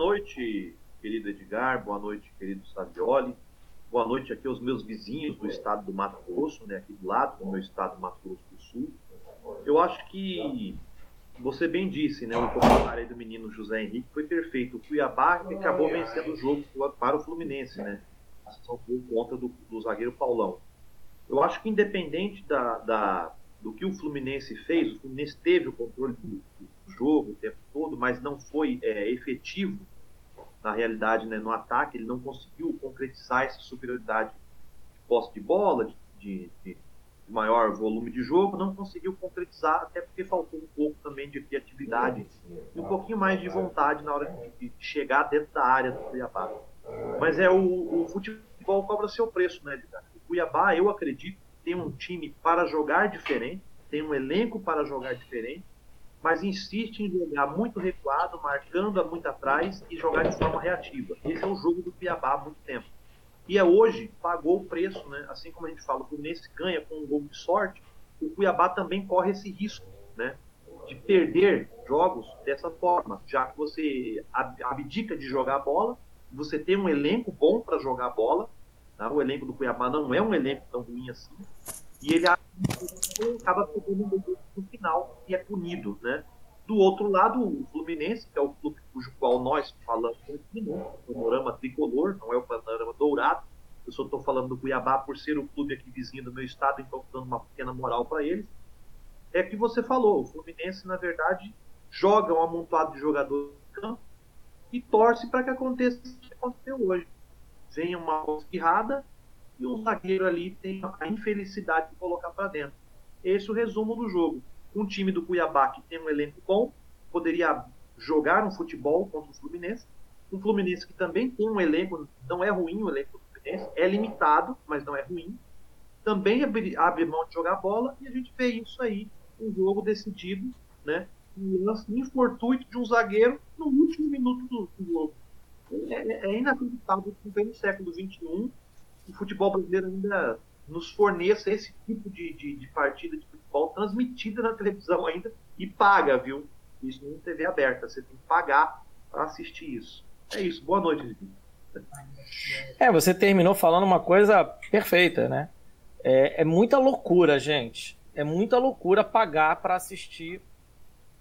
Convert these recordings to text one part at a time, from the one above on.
noite, querido Edgar, boa noite, querido Savioli, boa noite aqui aos meus vizinhos do estado do Mato Grosso, né, aqui do lado do meu estado do Mato Grosso do Sul. Eu acho que você bem disse, né, o comentário do menino José Henrique foi perfeito. O Cuiabá acabou vencendo o jogo para o Fluminense, né, por conta do, do zagueiro Paulão. Eu acho que independente da, da, do que o Fluminense fez, o Fluminense teve o controle do, do jogo o tempo todo, mas não foi é, efetivo na realidade né, no ataque, ele não conseguiu concretizar essa superioridade de posse de bola, de, de, de maior volume de jogo, não conseguiu concretizar, até porque faltou um pouco também de criatividade e um pouquinho mais de vontade na hora de, de chegar dentro da área do Cuiabá. Mas é o, o futebol cobra seu preço, né, Edgar? O Cuiabá, eu acredito, tem um time para jogar diferente, tem um elenco para jogar diferente, mas insiste em jogar muito recuado, marcando muito atrás e jogar de forma reativa. Esse é o jogo do Cuiabá há muito tempo. E é hoje pagou o preço, né? Assim como a gente fala, o Fluminense ganha com um gol de sorte, o Cuiabá também corre esse risco, né? De perder jogos dessa forma, já que você abdica de jogar a bola, você tem um elenco bom para jogar a bola, tá? o elenco do Cuiabá não é um elenco tão ruim assim, e ele acaba pegando no final e é punido, né? Do outro lado, o Fluminense, que é o clube cujo qual nós falamos aqui, né? o panorama tricolor, não é o panorama dourado. Eu só estou falando do Cuiabá por ser o clube aqui vizinho do meu estado, então dando uma pequena moral para eles. É que você falou, o Fluminense, na verdade, joga um amontoado de jogadores no campo e torce para que aconteça o que aconteceu hoje. Vem uma espirrada e um zagueiro ali tem a infelicidade de colocar para dentro. Esse é o resumo do jogo um time do Cuiabá que tem um elenco bom, poderia jogar um futebol contra o Fluminense. Um Fluminense que também tem um elenco, não é ruim o elenco do Fluminense, é limitado, mas não é ruim. Também abre, mão de jogar bola e a gente vê isso aí, um jogo decidido, né? Um lance infortuito de um zagueiro no último minuto do, jogo. É, é, é inacreditável que no século XXI o futebol brasileiro ainda nos forneça esse tipo de, de, de partida de futebol transmitida na televisão ainda e paga, viu? Isso em TV aberta, você tem que pagar para assistir isso. É isso, boa noite. É, você terminou falando uma coisa perfeita, né? É, é muita loucura, gente. É muita loucura pagar para assistir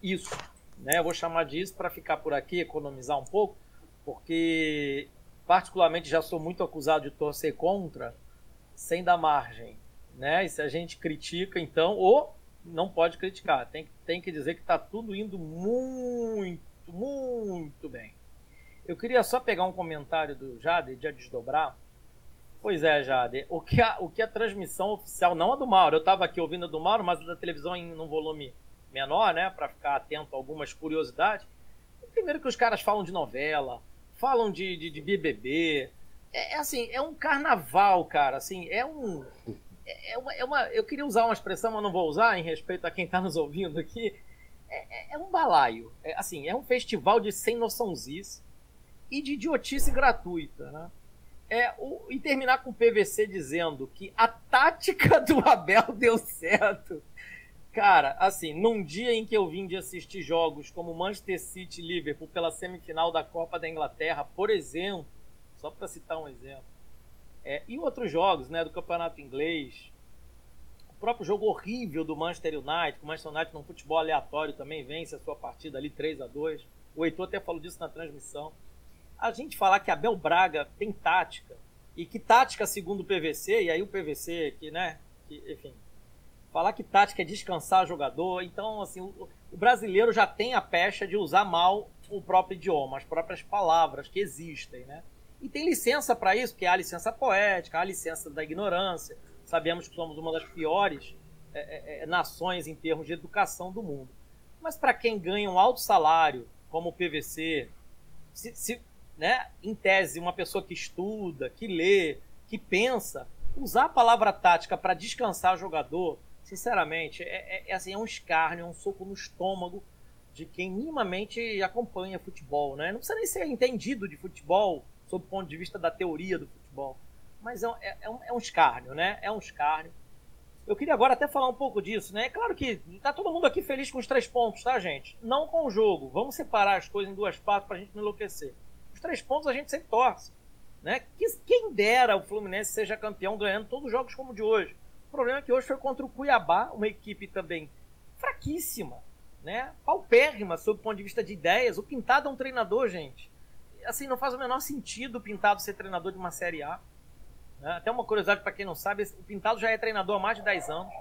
isso. Né? Eu vou chamar disso para ficar por aqui, economizar um pouco, porque particularmente já sou muito acusado de torcer contra, sem dar margem né? E se a gente critica, então, ou não pode criticar, tem, tem que dizer que está tudo indo muito, muito bem. Eu queria só pegar um comentário do Jade, de desdobrar. Pois é, Jade, o que a, o que a transmissão oficial, não a do Mauro, eu estava aqui ouvindo a do Mauro, mas a da televisão em um volume menor, né, para ficar atento a algumas curiosidades. Primeiro que os caras falam de novela, falam de, de, de BBB, é, é assim, é um carnaval, cara, assim, é um é uma, é uma, eu queria usar uma expressão, mas não vou usar, em respeito a quem está nos ouvindo aqui. É, é, é um balaio. É, assim, é um festival de sem noçãozice e de idiotice gratuita, né? É, o, e terminar com o PVC dizendo que a tática do Abel deu certo. Cara, assim, num dia em que eu vim de assistir jogos como Manchester City e Liverpool pela semifinal da Copa da Inglaterra, por exemplo, só para citar um exemplo, é, e outros jogos né, do campeonato inglês. O próprio jogo horrível do Manchester United, o Manchester United num futebol aleatório também vence a sua partida ali 3 a 2 O Heitor até falou disso na transmissão. A gente falar que Abel Braga tem tática, e que tática segundo o PVC, e aí o PVC que, né, que, enfim, falar que tática é descansar jogador, então assim, o, brasileiro já tem a pecha de usar mal o próprio idioma, as próprias palavras que existem, né? E tem licença para isso, que é a licença poética, a licença da ignorância. Sabemos que somos uma das piores é, é, é nações em termos de educação do mundo. Mas para quem ganha um alto salário, como o PVC, se, se, né, em tese, uma pessoa que estuda, que lê, que pensa, usar a palavra tática para descansar o jogador, sinceramente, é, é, é, assim, é um escárnio, é um soco no estômago de quem minimamente acompanha futebol. Né? Não precisa nem ser entendido de futebol sob o ponto de vista da teoria do futebol. Mas é, é, é, um, é um escárnio, né? É um escárnio. Eu queria agora até falar um pouco disso, né? É claro que tá todo mundo aqui feliz com os três pontos, tá, gente? Não com o jogo. Vamos separar as coisas em duas partes pra gente não enlouquecer. Os três pontos a gente sempre torce. Né? Quem dera o Fluminense seja campeão ganhando todos os jogos como o de hoje. O problema é que hoje foi contra o Cuiabá, uma equipe também fraquíssima, né? paupérrima sob o ponto de vista de ideias. O Pintado é um treinador, gente. Assim, não faz o menor sentido o Pintado ser treinador de uma Série A. Né? Até uma curiosidade para quem não sabe, o Pintado já é treinador há mais de 10 anos.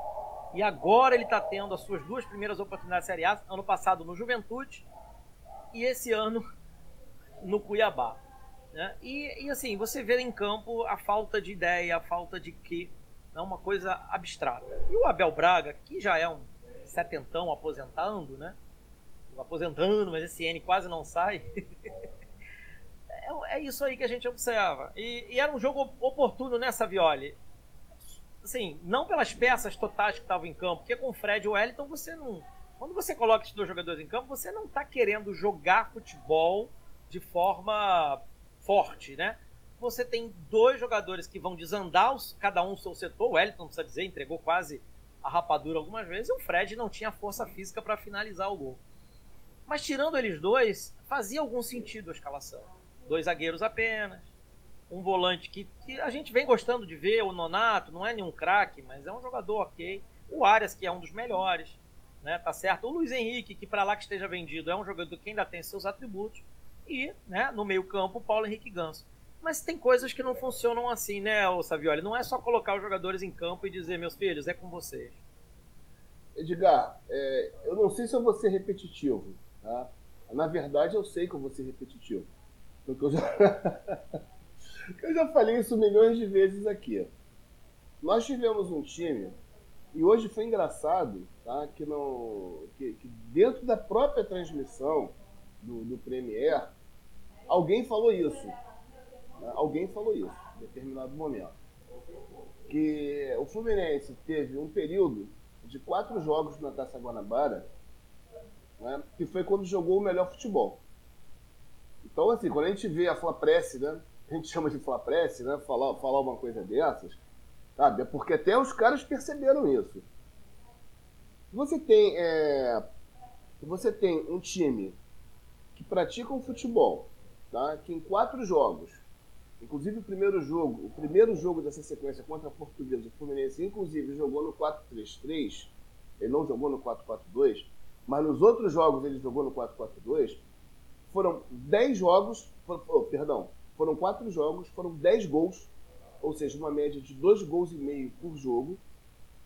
E agora ele está tendo as suas duas primeiras oportunidades de Série A, ano passado no Juventude e esse ano no Cuiabá. Né? E, e, assim, você vê em campo a falta de ideia, a falta de que é uma coisa abstrata. E o Abel Braga, que já é um setentão aposentando, né? Aposentando, mas esse N quase não sai. é, é, isso aí que a gente observa. E, e, era um jogo oportuno nessa né, Violi. Assim, não pelas peças totais que estavam em campo, porque com o Fred e o Wellington você não. Quando você coloca esses dois jogadores em campo, você não está querendo jogar futebol de forma forte, né? Você tem dois jogadores que vão desandar, os, cada um o seu setor. O Wellington, precisa dizer, entregou quase a rapadura algumas vezes. E o Fred não tinha força física para finalizar o gol. Mas tirando eles dois, fazia algum sentido a escalação. Dois zagueiros apenas. Um volante que, que a gente vem gostando de ver, o Nonato, não é nenhum craque, mas é um jogador ok. O Arias, que é um dos melhores, né? Tá certo? O Luiz Henrique, que para lá que esteja vendido, é um jogador que ainda tem seus atributos e, né, no meio-campo, Paulo Henrique Ganso. Mas tem coisas que não funcionam assim, né, o Savioli? Não é só colocar os jogadores em campo e dizer, meus filhos, é com vocês. Edgar, é, eu não sei se eu vou ser repetitivo, tá? Na verdade, eu sei que eu vou ser repetitivo. Porque eu já, eu já falei isso milhões de vezes aqui. Nós tivemos um time, e hoje foi engraçado, tá? Que, não, que, que dentro da própria transmissão do, do Premier, alguém falou isso. Né? Alguém falou isso em determinado momento. Que o Fluminense teve um período de quatro jogos na Taça Guanabara, né? que foi quando jogou o melhor futebol. Então, assim, quando a gente vê a Flapresse, né? A gente chama de Flapresse, né? Falar, falar uma coisa dessas, sabe? É porque até os caras perceberam isso. Você tem, é... você tem um time que pratica um futebol, tá? que em quatro jogos, inclusive o primeiro jogo, o primeiro jogo dessa sequência contra a Portuguesa, o Fluminense, inclusive, jogou no 4-3-3, ele não jogou no 4-4-2, mas nos outros jogos ele jogou no 4-4-2, foram 10 jogos, oh, perdão, foram 4 jogos, foram 10 gols, ou seja, uma média de 2 gols e meio por jogo.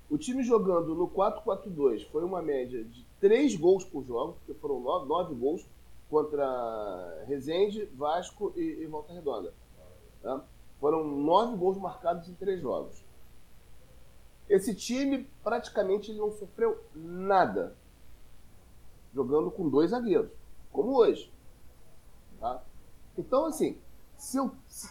O time jogando no 4-4-2 foi uma média de 3 gols por jogo, porque foram 9, 9 gols, contra Resende, Vasco e, e Volta Redonda. Tá? Foram nove gols marcados em três jogos. Esse time praticamente não sofreu nada jogando com dois zagueiros, como hoje. Tá? Então, assim, se, eu, se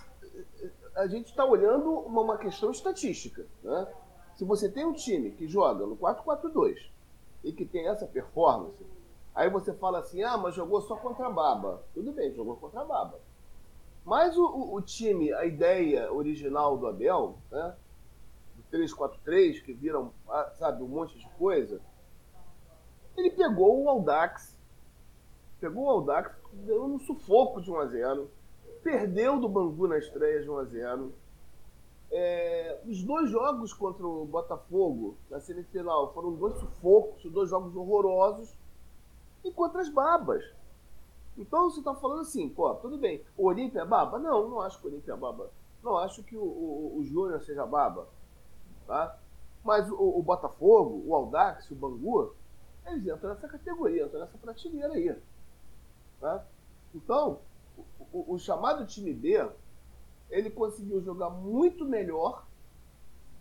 a gente está olhando uma, uma, questão estatística. Né? Se você tem um time que joga no 4-4-2 e que tem essa performance, Aí você fala assim, ah, mas jogou só contra a Baba. Tudo bem, jogou contra a Baba. Mas o, o, time, a ideia original do Abel, né? Do 3-4-3, que viram, ah, sabe, um monte de coisa. Ele pegou o Aldax, pegou o Aldax, deu um sufoco de 1 a 0 perdeu do Bangu na estreia de 1 a 0 é, os dois jogos contra o Botafogo na semifinal foram dois sufocos, dois jogos horrorosos e contra as babas. Então você está falando assim, pô, tudo bem, o Olímpia é baba? Não, não acho que o Olímpia é baba. Não acho que o, o, o Júnior seja baba. Tá? Mas o, o, Botafogo, o Aldax, o Bangu, eles entram nessa categoria, entram nessa prateleira aí. Tá? Então, o, o, chamado time B, ele conseguiu jogar muito melhor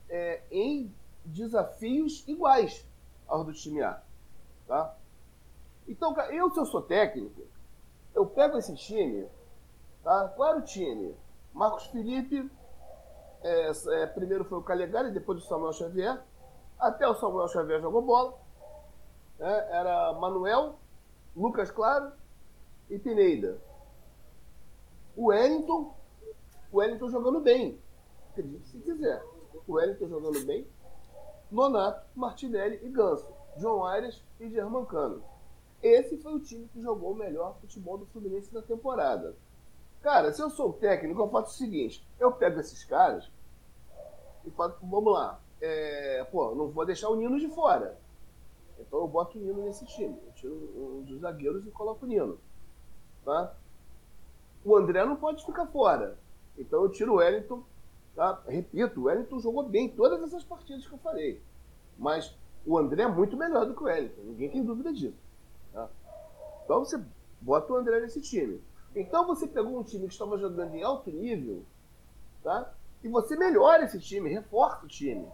é, em desafios iguais aos do time A. Tá? Então, eu, se eu sou técnico, eu pego esse time, tá? Qual era o time? Marcos Felipe, é, é, primeiro foi o Calegari, depois o Samuel Xavier. Até o Samuel Xavier jogou bola. Né? Era Manuel, Lucas Claro e Pineida. O Wellington, o Wellington jogando bem. Acredite se quiser. O Wellington jogando bem. Nonato, Martinelli e Ganso. João Aires e Germancano. Esse foi o time que jogou o melhor futebol do Fluminense na temporada. Cara, se eu sou o técnico, eu faço o seguinte: eu pego esses caras e falo, vamos lá, é, pô, não vou deixar o Nino de fora. Então eu boto o Nino nesse time. Eu tiro um dos zagueiros e coloco o Nino. Tá? O André não pode ficar fora. Então eu tiro o Wellington. Tá? Repito, o Wellington jogou bem todas essas partidas que eu falei. Mas o André é muito melhor do que o Wellington. Ninguém tem dúvida disso. Tá? Então você bota o André nesse time. Então você pegou um time que estava jogando em alto nível, tá? E você melhora esse time, reforça o time.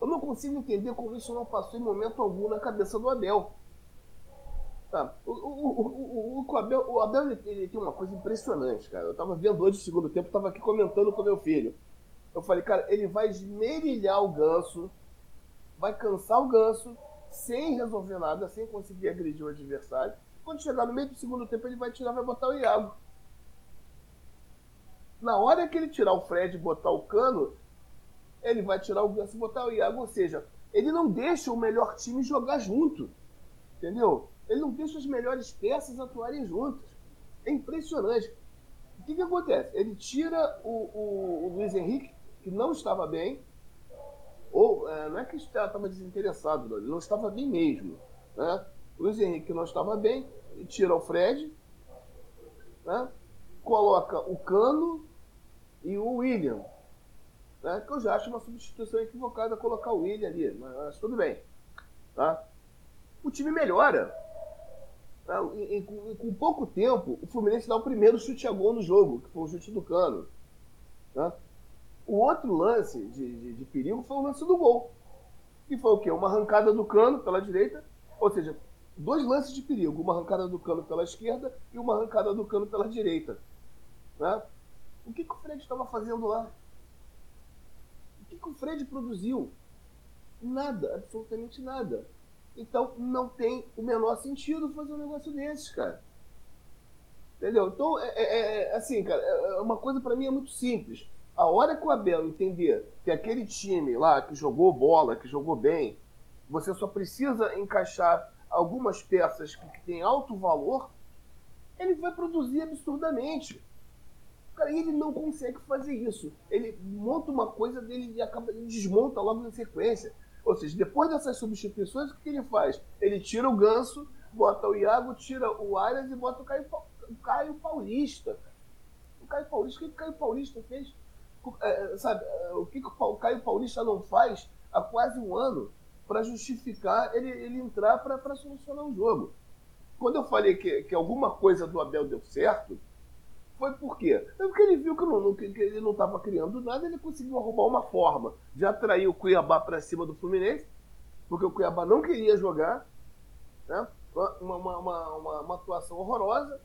Eu não consigo entender como isso não passou em momento algum na cabeça do Abel. Tá. O, o, o, o, Abel, o Abel ele, ele, tem uma coisa impressionante, cara. Eu tava vendo hoje no segundo tempo, tava aqui comentando com meu filho. Eu falei, cara, ele vai esmerilhar o ganso, vai cansar o ganso, sem resolver nada, sem conseguir agredir o adversário. Quando chegar no meio do segundo tempo, ele vai tirar, vai botar o Iago. Na hora que ele tirar o Fred e botar o Cano, ele vai tirar o Ganso e botar o Iago. Ou seja, ele não deixa o melhor time jogar junto. Entendeu? Ele não deixa as melhores peças atuarem juntas. É impressionante. O que, que acontece? Ele tira o, o, o Luiz Henrique, que não estava bem, ou é, não é que estava desinteressado, ele não estava bem mesmo. Né? Luiz Henrique não estava bem, tira o Fred, né? coloca o Cano e o William. Né? Que eu já acho uma substituição equivocada colocar o William ali, mas tudo bem. Tá? O time melhora. E, e, com, com, pouco tempo, o Fluminense dá o primeiro chute a gol no jogo, que foi o chute do Cano. Tá? O outro lance de, de, de, perigo foi o lance do gol. Que foi o quê? Uma arrancada do Cano pela direita, ou seja, dois lances de perigo, uma arrancada do Cano pela esquerda e uma arrancada do Cano pela direita. Né? O que, que o Fred estava fazendo lá? O que, que o Fred produziu? Nada, absolutamente nada. Então não tem o menor sentido fazer um negócio desses, cara. Entendeu? Então, é, é, é assim, cara, é, é uma coisa para mim é muito simples. A hora que o Abel entender que aquele time lá que jogou bola, que jogou bem, você só precisa encaixar algumas peças que, têm alto valor, ele vai produzir absurdamente. Cara, ele não consegue fazer isso. Ele monta uma coisa dele e acaba, ele desmonta logo na sequência. Ou seja, depois dessas substituições, o que ele faz? Ele tira o Ganso, bota o Iago, tira o Arias e bota o Caio, o Caio Paulista. O Caio Paulista, o que o Caio Paulista fez? É, sabe, é, o que o Caio Paulista não faz há quase um ano para justificar ele, ele entrar para solucionar o jogo? Quando eu falei que, que alguma coisa do Abel deu certo, foi por quê? É porque ele viu que, não, que ele não estava criando nada, ele conseguiu arrumar uma forma de atrair o Cuiabá para cima do Fluminense, porque o Cuiabá não queria jogar, né? uma, uma, uma, uma, atuação horrorosa.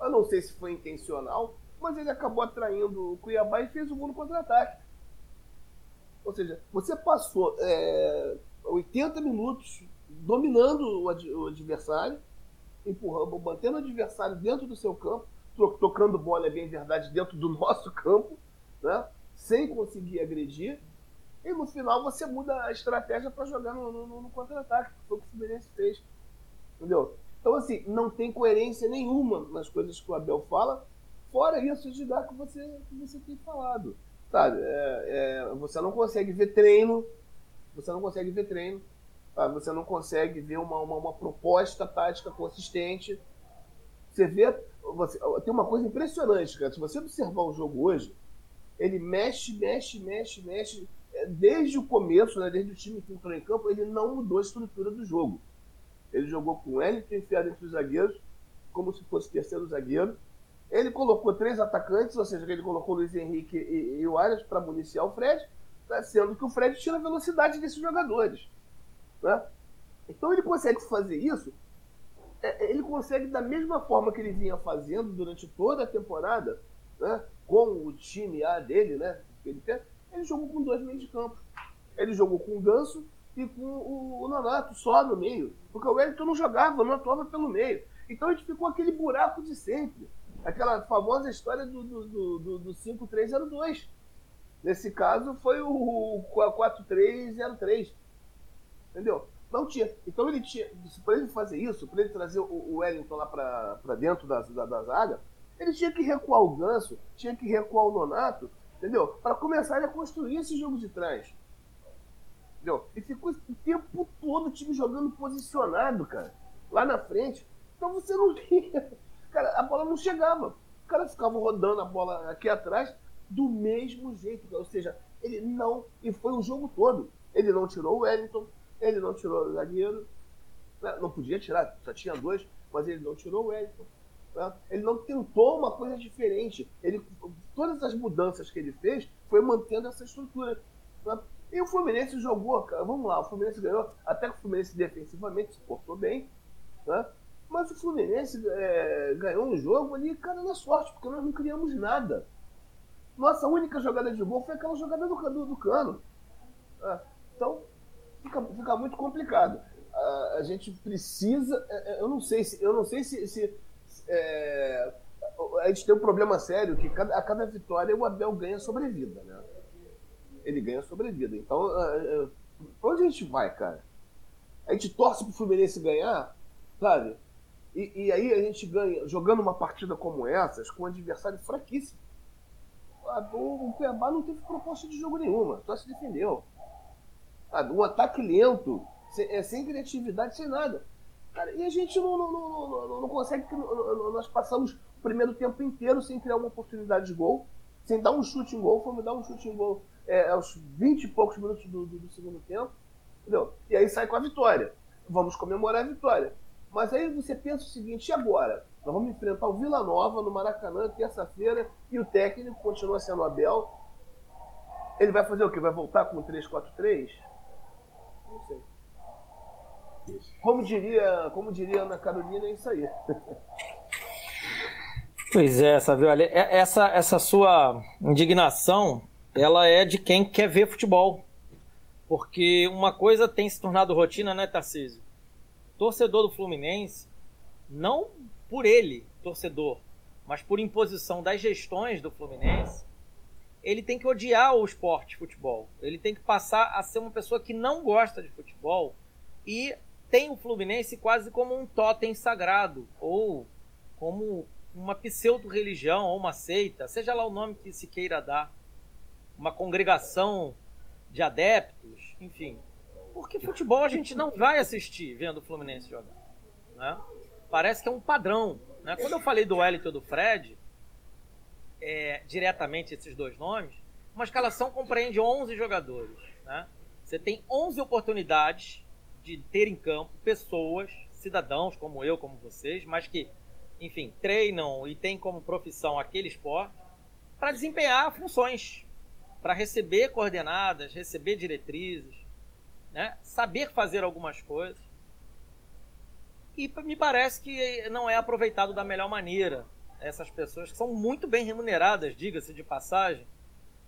Eu não sei se foi intencional, mas ele acabou atraindo o Cuiabá e fez o no contra-ataque. Ou seja, você passou é, 80 minutos dominando o, o adversário, empurrando, mantendo o adversário dentro do seu campo, tocando bola, é bem verdade, dentro do nosso campo, né? sem conseguir agredir. E no final você muda a estratégia para jogar no, no, no contra-ataque, que foi o que o Fluminense fez. Entendeu? Então, assim, não tem coerência nenhuma nas coisas que o Abel fala, fora isso de dar que você, que você tem falado. Sabe? É, é, você não consegue ver treino, você não consegue ver treino, sabe? você não consegue ver uma, uma, uma proposta tática consistente. Você vê você, tem uma coisa impressionante, cara. Se você observar o jogo hoje, ele mexe, mexe, mexe, mexe. É, desde o começo, né, desde o time que entrou em campo, ele não mudou a estrutura do jogo. Ele jogou com o Wellington enfiado entre os zagueiros, como se fosse terceiro zagueiro. Ele colocou três atacantes, ou seja, ele colocou o Luiz Henrique e, e o Arias para municiar o Fred, né, sendo que o Fred tira a velocidade desses jogadores. Né? Então ele consegue fazer isso é, é, ele consegue, da mesma forma que ele vinha fazendo durante toda a temporada, né, com o time A dele, né, ele, tem, ele jogou com dois meios de campo. Ele jogou com o Ganso e com o, o Nonato só no meio, porque o Wellington não jogava, não atuava pelo meio. Então a gente ficou aquele buraco de sempre. Aquela famosa história do, do, do, do 5-3-0-2. Nesse caso foi o 4-3-0-3. Entendeu? Não tinha. Então ele tinha. Para ele fazer isso, para ele trazer o, o Wellington lá para dentro da, da, da, zaga, Ele tinha que recuar o Ganso, tinha que recuar o Nonato, entendeu? Para começar a construir esse jogo de trás. Entendeu? E ficou o tempo todo o time jogando posicionado, cara, lá na frente. Então você não tinha. Cara, a bola não chegava. O cara ficava rodando a bola aqui atrás do mesmo jeito. Ou seja, ele não. E foi o jogo todo. Ele não tirou o Wellington, ele não tirou o zagueiro. Né? Não podia tirar, só tinha dois, mas ele não tirou o Wellington. Né? Ele não tentou uma coisa diferente. Ele, todas as mudanças que ele fez foi mantendo essa estrutura. Né? E o Fluminense jogou, cara, vamos lá, o Fluminense ganhou, até que o Fluminense defensivamente se portou bem, né? Mas o Fluminense é, ganhou um jogo ali, cara, na sorte, porque nós não criamos nada. Nossa única jogada de gol foi aquela jogada do, do, do cano. É, então, fica, fica muito complicado. A, a gente precisa. É, é, eu não sei se. Eu não sei se. se é, a gente tem um problema sério que cada, a cada vitória o Abel ganha sobrevida, né? Ele ganha sobrevida. Então, uh, uh, onde a gente vai, cara? A gente torce pro Fluminense ganhar, sabe? E, e, aí a gente ganha jogando uma partida como essas com um adversário fraquíssimo. O Cuiabá não teve proposta de jogo nenhuma, só se defendeu. Um ataque lento, sem, é, sem criatividade, sem nada. Cara, e a gente não, não, não, não, não consegue. Nós passamos o primeiro tempo inteiro sem criar uma oportunidade de gol, sem dar um chute em gol. Fomos dar um chute em gol é, aos 20 e poucos minutos do, do, do segundo tempo. Entendeu? E aí sai com a vitória. Vamos comemorar a vitória. Mas aí você pensa o seguinte, e agora? Nós vamos enfrentar o Vila Nova no Maracanã, terça-feira, e o técnico continua sendo o Abel. Ele vai fazer o quê? Vai voltar com o 3-4-3? Não sei. Como diria, como diria Ana Carolina, é isso aí. Pois é, sabe, olha, é, essa, essa sua indignação, ela é de quem quer ver futebol. Porque uma coisa tem se tornado rotina, né, Tarcísio? Torcedor do Fluminense, não por ele, torcedor, mas por imposição das gestões do Fluminense, ele tem que odiar o esporte futebol. Ele tem que passar a ser uma pessoa que não gosta de futebol e tem o Fluminense quase como um totem sagrado ou como uma pseudo-religião ou uma seita, seja lá o nome que se queira dar, uma congregação de adeptos, enfim. Porque futebol a gente não vai assistir vendo o Fluminense jogar. Né? Parece que é um padrão. Né? Quando eu falei do Wellington e do Fred, é, diretamente esses dois nomes, uma escalação compreende 11 jogadores. Né? Você tem 11 oportunidades de ter em campo pessoas, cidadãos como eu, como vocês, mas que, enfim, treinam e têm como profissão aquele esporte para desempenhar funções, para receber coordenadas, receber diretrizes, né? saber fazer algumas coisas. E me parece que não é aproveitado da melhor maneira essas pessoas que são muito bem remuneradas, diga-se de passagem,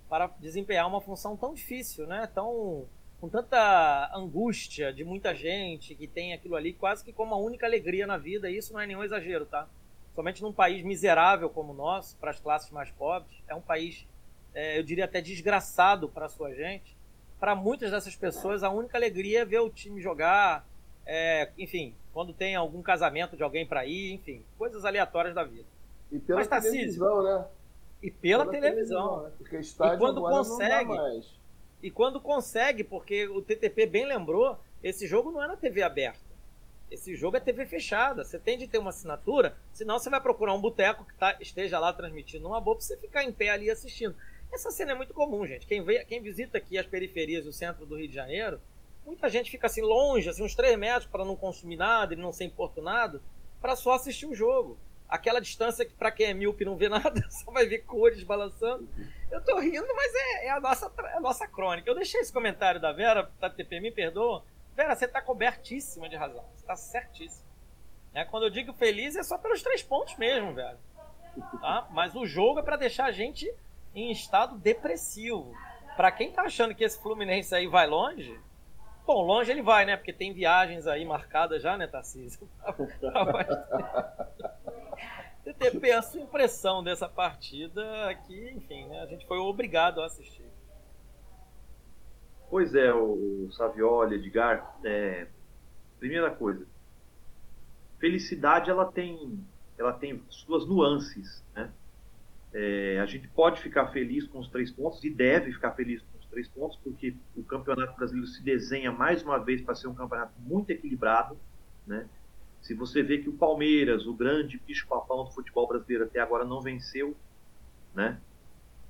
para desempenhar uma função tão difícil, né? Tão com tanta angústia de muita gente que tem aquilo ali quase que como a única alegria na vida, e isso não é nenhum exagero, tá? Somente num país miserável como o nosso, para as classes mais pobres, é um país, é, eu diria até desgraçado para a sua gente. Para muitas dessas pessoas, a única alegria é ver o time jogar, é, enfim, quando tem algum casamento de alguém para ir, enfim, coisas aleatórias da vida. E pela Mas, televisão, né? E pela, pela televisão. televisão né? Porque estádio e quando consegue, e quando consegue, porque o TTP bem lembrou, esse jogo não é na TV aberta. Esse jogo é TV fechada. Você tem de ter uma assinatura, senão você vai procurar um boteco que tá, esteja lá transmitindo uma boa para você ficar em pé ali assistindo. Essa cena é muito comum, gente. Quem, vê, quem visita aqui as periferias e o centro do Rio de Janeiro, muita gente fica assim longe, assim, uns 3 metros para não consumir nada e não ser importunado, para só assistir o jogo aquela distância que para quem é míope não vê nada, só vai ver cores balançando. Eu tô rindo, mas é, é a, nossa, é a nossa crônica. Eu deixei esse comentário da Vera, da TP, me perdoa. Vera, você tá cobertíssima de razão. Você tá certíssima. É, quando eu digo feliz é só pelos três pontos mesmo, velho. Tá? Mas o jogo é para deixar a gente em estado depressivo. Para quem tá achando que esse Fluminense aí vai longe, bom, longe ele vai, né? Porque tem viagens aí marcadas já, né, Tarcísio? TTP, a sua impressão dessa partida que, enfim, né, a gente foi obrigado a assistir. Pois é, o Savioli, Edgar, é, primeira coisa, felicidade ela tem, ela tem suas nuances, né? É, a gente pode ficar feliz com os três pontos e deve ficar feliz com os três pontos, porque o Campeonato Brasileiro se desenha mais uma vez para ser um campeonato muito equilibrado. Né? Se você vê que o Palmeiras, o grande bicho-papão do futebol brasileiro, até agora não venceu, né?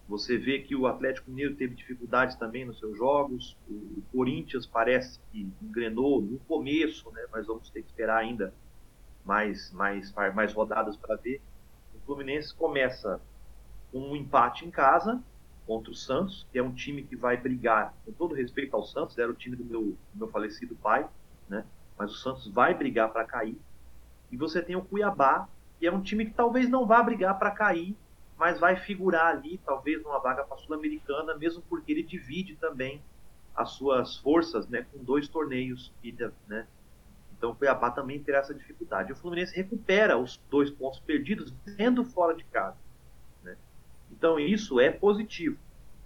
Você vê que o Atlético Mineiro teve dificuldades também nos seus jogos. O Corinthians parece que engrenou no começo, né? Mas vamos ter que esperar ainda mais, mais, mais rodadas para ver. O Fluminense começa com um empate em casa contra o Santos, que é um time que vai brigar, com todo respeito ao Santos, era o time do meu, do meu falecido pai, né? Mas o Santos vai brigar para cair. E você tem o Cuiabá, que é um time que talvez não vá brigar para cair, mas vai figurar ali, talvez, numa vaga para a Sul-Americana, mesmo porque ele divide também as suas forças né, com dois torneios. Né? Então o Cuiabá também terá essa dificuldade. O Fluminense recupera os dois pontos perdidos sendo fora de casa. Então isso é positivo,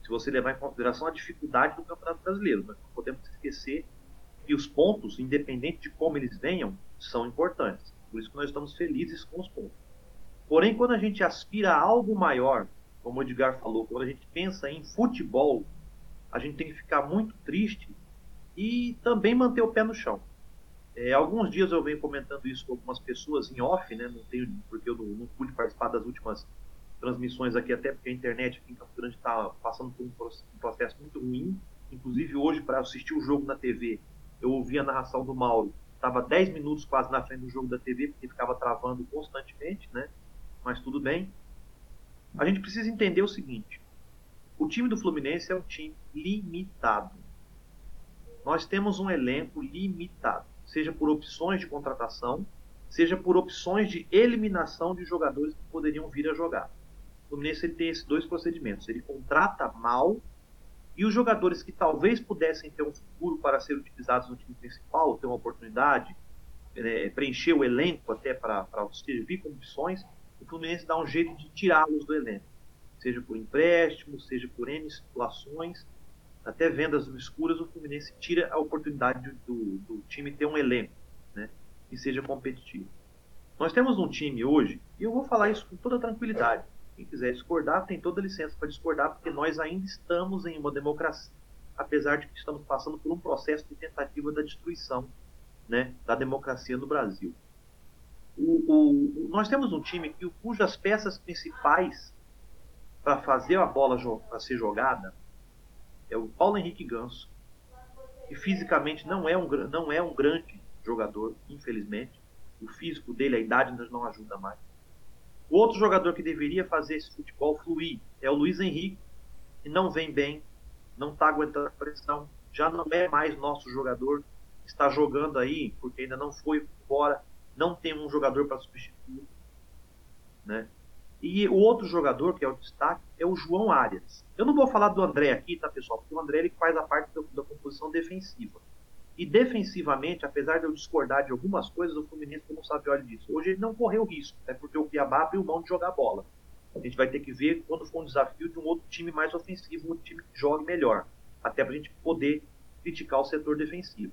se você levar em consideração a dificuldade do Campeonato Brasileiro. Nós não podemos esquecer que os pontos, independente de como eles venham, são importantes. Por isso que nós estamos felizes com os pontos. Porém, quando a gente aspira a algo maior, como o Edgar falou, quando a gente pensa em futebol, a gente tem que ficar muito triste e também manter o pé no chão. É, alguns dias eu venho comentando isso com algumas pessoas em off, né? Não tenho, porque eu não, não pude participar das últimas transmissões aqui, até porque a internet aqui em Campo Grande está passando por um processo muito ruim. Inclusive hoje, para assistir o jogo na TV, eu ouvi a narração do Mauro. Estava 10 minutos quase na frente do jogo da TV, porque ficava travando constantemente, né? mas tudo bem. A gente precisa entender o seguinte: o time do Fluminense é um time limitado. Nós temos um elenco limitado, seja por opções de contratação, seja por opções de eliminação de jogadores que poderiam vir a jogar. Fluminense ele tem esses dois procedimentos: ele contrata mal e os jogadores que talvez pudessem ter um futuro para ser utilizados no time principal, ter uma oportunidade, é, preencher o elenco até para, servir como opções, o Fluminense dá um jeito de tirá-los do elenco, seja por empréstimo, seja por N situações, até vendas escuras, o Fluminense tira a oportunidade do, do time ter um elenco né, que seja competitivo. Nós temos um time hoje, e eu vou falar isso com toda tranquilidade. Quem quiser discordar, tem toda a licença para discordar, porque nós ainda estamos em uma democracia, apesar de que estamos passando por um processo de tentativa da destruição né, da democracia no Brasil. O, o, nós temos um time que, cujas peças principais para fazer a bola para ser jogada é o Paulo Henrique Ganso, que fisicamente não é um, não é um grande jogador, infelizmente. O físico dele, a idade não ajuda mais. O outro jogador que deveria fazer esse futebol fluir é o Luiz Henrique, que não vem bem, não está aguentando a pressão, já não é mais nosso jogador, está jogando aí porque ainda não foi fora não tem um jogador para substituir. Né? E o outro jogador, que é o destaque, é o João Arias. Eu não vou falar do André aqui, tá, pessoal? Porque o André ele faz a parte da, da composição defensiva. E defensivamente, apesar de eu discordar de algumas coisas, o Fluminense não sabe olha disso. Hoje ele não correu risco, até porque o Cuiabá abriu mão de jogar bola. A gente vai ter que ver quando for um desafio de um outro time mais ofensivo, um outro time que jogue melhor. Até para a gente poder criticar o setor defensivo.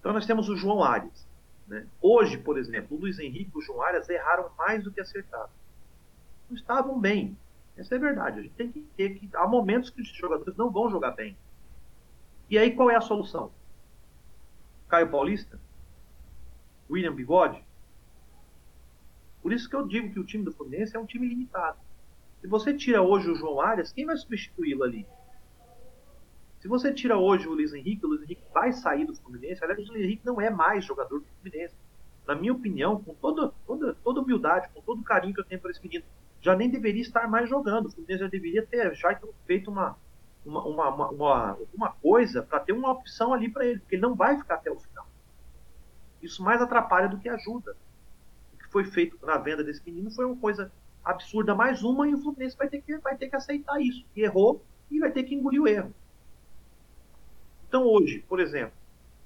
Então nós temos o João Arias. Né? Hoje, por exemplo, o Luiz Henrique e o João Arias erraram mais do que acertaram. Não estavam bem. Essa é a verdade. A gente tem que ter que. Há momentos que os jogadores não vão jogar bem. E aí qual é a solução? Caio Paulista? William Bigode? Por isso que eu digo que o time do Fluminense é um time limitado. Se você tira hoje o João Arias, quem vai substituí-lo ali? Se você tira hoje o Luiz Henrique, o Luiz Henrique vai sair do Fluminense. Aliás, o Luiz Henrique não é mais jogador do Fluminense. Na minha opinião, com toda, toda, toda humildade, com todo o carinho que eu tenho por esse menino, já nem deveria estar mais jogando. O Fluminense já deveria ter já feito uma, uma, uma, uma, uma, coisa para ter uma opção ali para ele, porque ele não vai ficar até o final. Isso mais atrapalha do que ajuda. O que foi feito na venda desse menino foi uma coisa absurda, mais uma, e o Fluminense vai ter que, vai ter que aceitar isso. Que errou e vai ter que engolir o erro. Então hoje, por exemplo,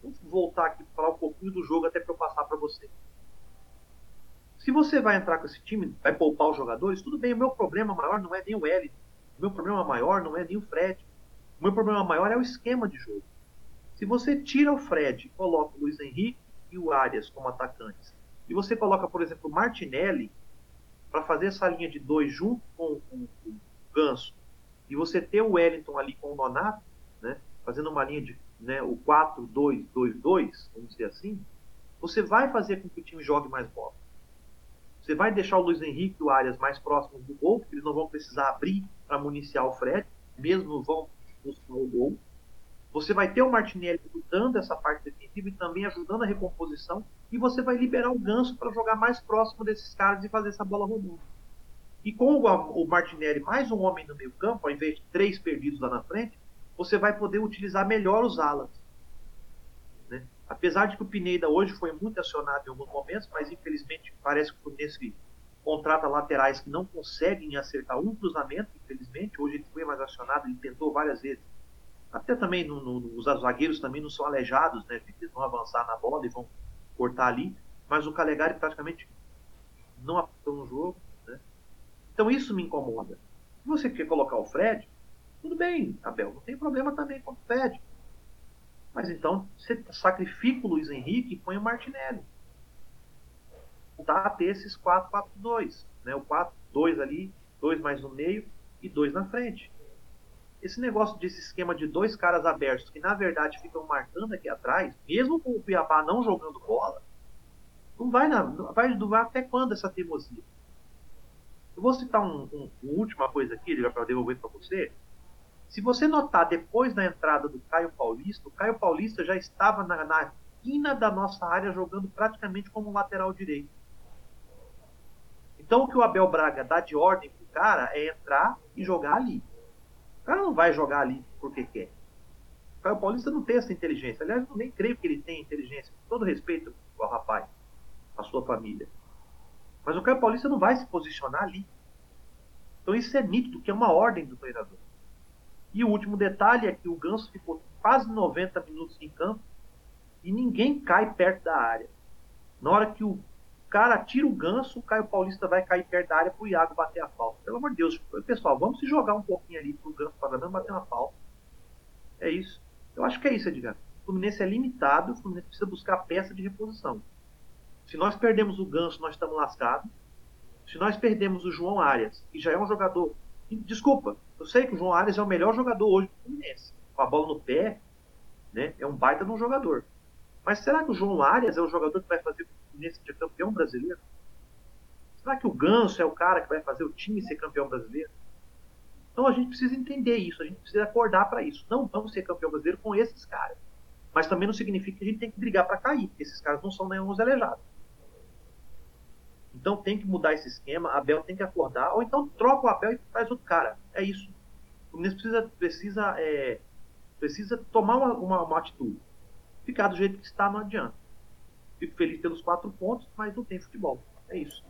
vamos voltar aqui para falar um pouquinho do jogo até para eu passar para você. Se você vai entrar com esse time, vai poupar os jogadores, tudo bem, o meu problema maior não é nem o L. Meu problema maior não é nem o Fred. O meu problema maior é o esquema de jogo. Se você tira o Fred coloca o Luiz Henrique e o Arias como atacantes, e você coloca, por exemplo, o Martinelli, para fazer essa linha de dois junto com, com, com, o Ganso, e você ter o Wellington ali com o Nonato, né, fazendo uma linha de né, o 4-2-2-2, vamos dizer assim, você vai fazer com que o time jogue mais bola. Você vai deixar o Luiz Henrique e o Arias mais próximos do gol, porque eles não vão precisar abrir para municiar o Fred, mesmo vão buscar o gol. Você vai ter o Martinelli ajudando essa parte defensiva e também ajudando a recomposição. E você vai liberar o Ganso para jogar mais próximo desses caras e fazer essa bola rodando. E com o Martinelli mais um homem no meio campo, ao invés de três perdidos lá na frente, você vai poder utilizar melhor os alas. Né? Apesar de que o Pineda hoje foi muito acionado em alguns momentos, mas infelizmente parece que Fluminense contrata laterais que não conseguem acertar um cruzamento, infelizmente. Hoje ele foi mais acionado, ele tentou várias vezes até também no, no, os zagueiros também não são aleijados, né? Eles vão avançar na bola e vão cortar ali. Mas o Calegari praticamente não apontou no jogo. Né? Então isso me incomoda. Se você quer colocar o Fred, tudo bem, Abel, não tem problema também com o Fred. Mas então você sacrifica o Luiz Henrique e põe o Martinelli. Dá a ter esses 4-4-2. Né? O 4-2 ali, dois mais no meio e dois na frente esse negócio desse esquema de dois caras abertos que na verdade ficam marcando aqui atrás, mesmo com o Cuiabá não jogando bola, não vai, na, vai durar até quando essa teimosia? Eu vou citar um, um, uma última coisa aqui, para devolver para você. Se você notar depois da entrada do Caio Paulista, o Caio Paulista já estava na, na quina da nossa área jogando praticamente como lateral direito. Então o que o Abel Braga dá de ordem pro cara é entrar e jogar ali. O cara não vai jogar ali porque quer. O Caio Paulista não tem essa inteligência. Aliás, eu nem creio que ele tenha inteligência. Com todo respeito ao rapaz, à sua família. Mas o Caio Paulista não vai se posicionar ali. Então isso é nítido, que é uma ordem do treinador. E o último detalhe é que o Ganso ficou quase 90 minutos em campo e ninguém cai perto da área. Na hora que o cara tira o ganso, o Caio Paulista vai cair perto da área pro Iago bater a falta. Pelo amor de Deus, pessoal, vamos se jogar um pouquinho ali pro ganso para bater uma falta. É isso. Eu acho que é isso, Edgar. O Fluminense é limitado, o Fluminense precisa buscar peça de reposição. Se nós perdemos o ganso, nós estamos lascados. Se nós perdemos o João Arias, que já é um jogador. Desculpa, eu sei que o João Arias é o melhor jogador hoje do Fluminense. Com a bola no pé, né? É um baita de um jogador. Mas será que o João Arias é o jogador que vai fazer Fluminense ser campeão brasileiro? Será que o Ganso é o cara que vai fazer o time ser campeão brasileiro? Então a gente precisa entender isso, a gente precisa acordar para isso. Não vamos ser campeão brasileiro com esses caras. Mas também não significa que a gente tem que brigar para cair, porque esses caras não são nenhum alejados. Então tem que mudar esse esquema, Abel tem que acordar, ou então troca o Abel e faz outro cara. É isso. O Fluminense precisa, precisa, é, precisa tomar uma, uma, uma atitude. Ficar do jeito que está não adianta. Fico feliz pelos quatro pontos, mas não tem futebol. É isso.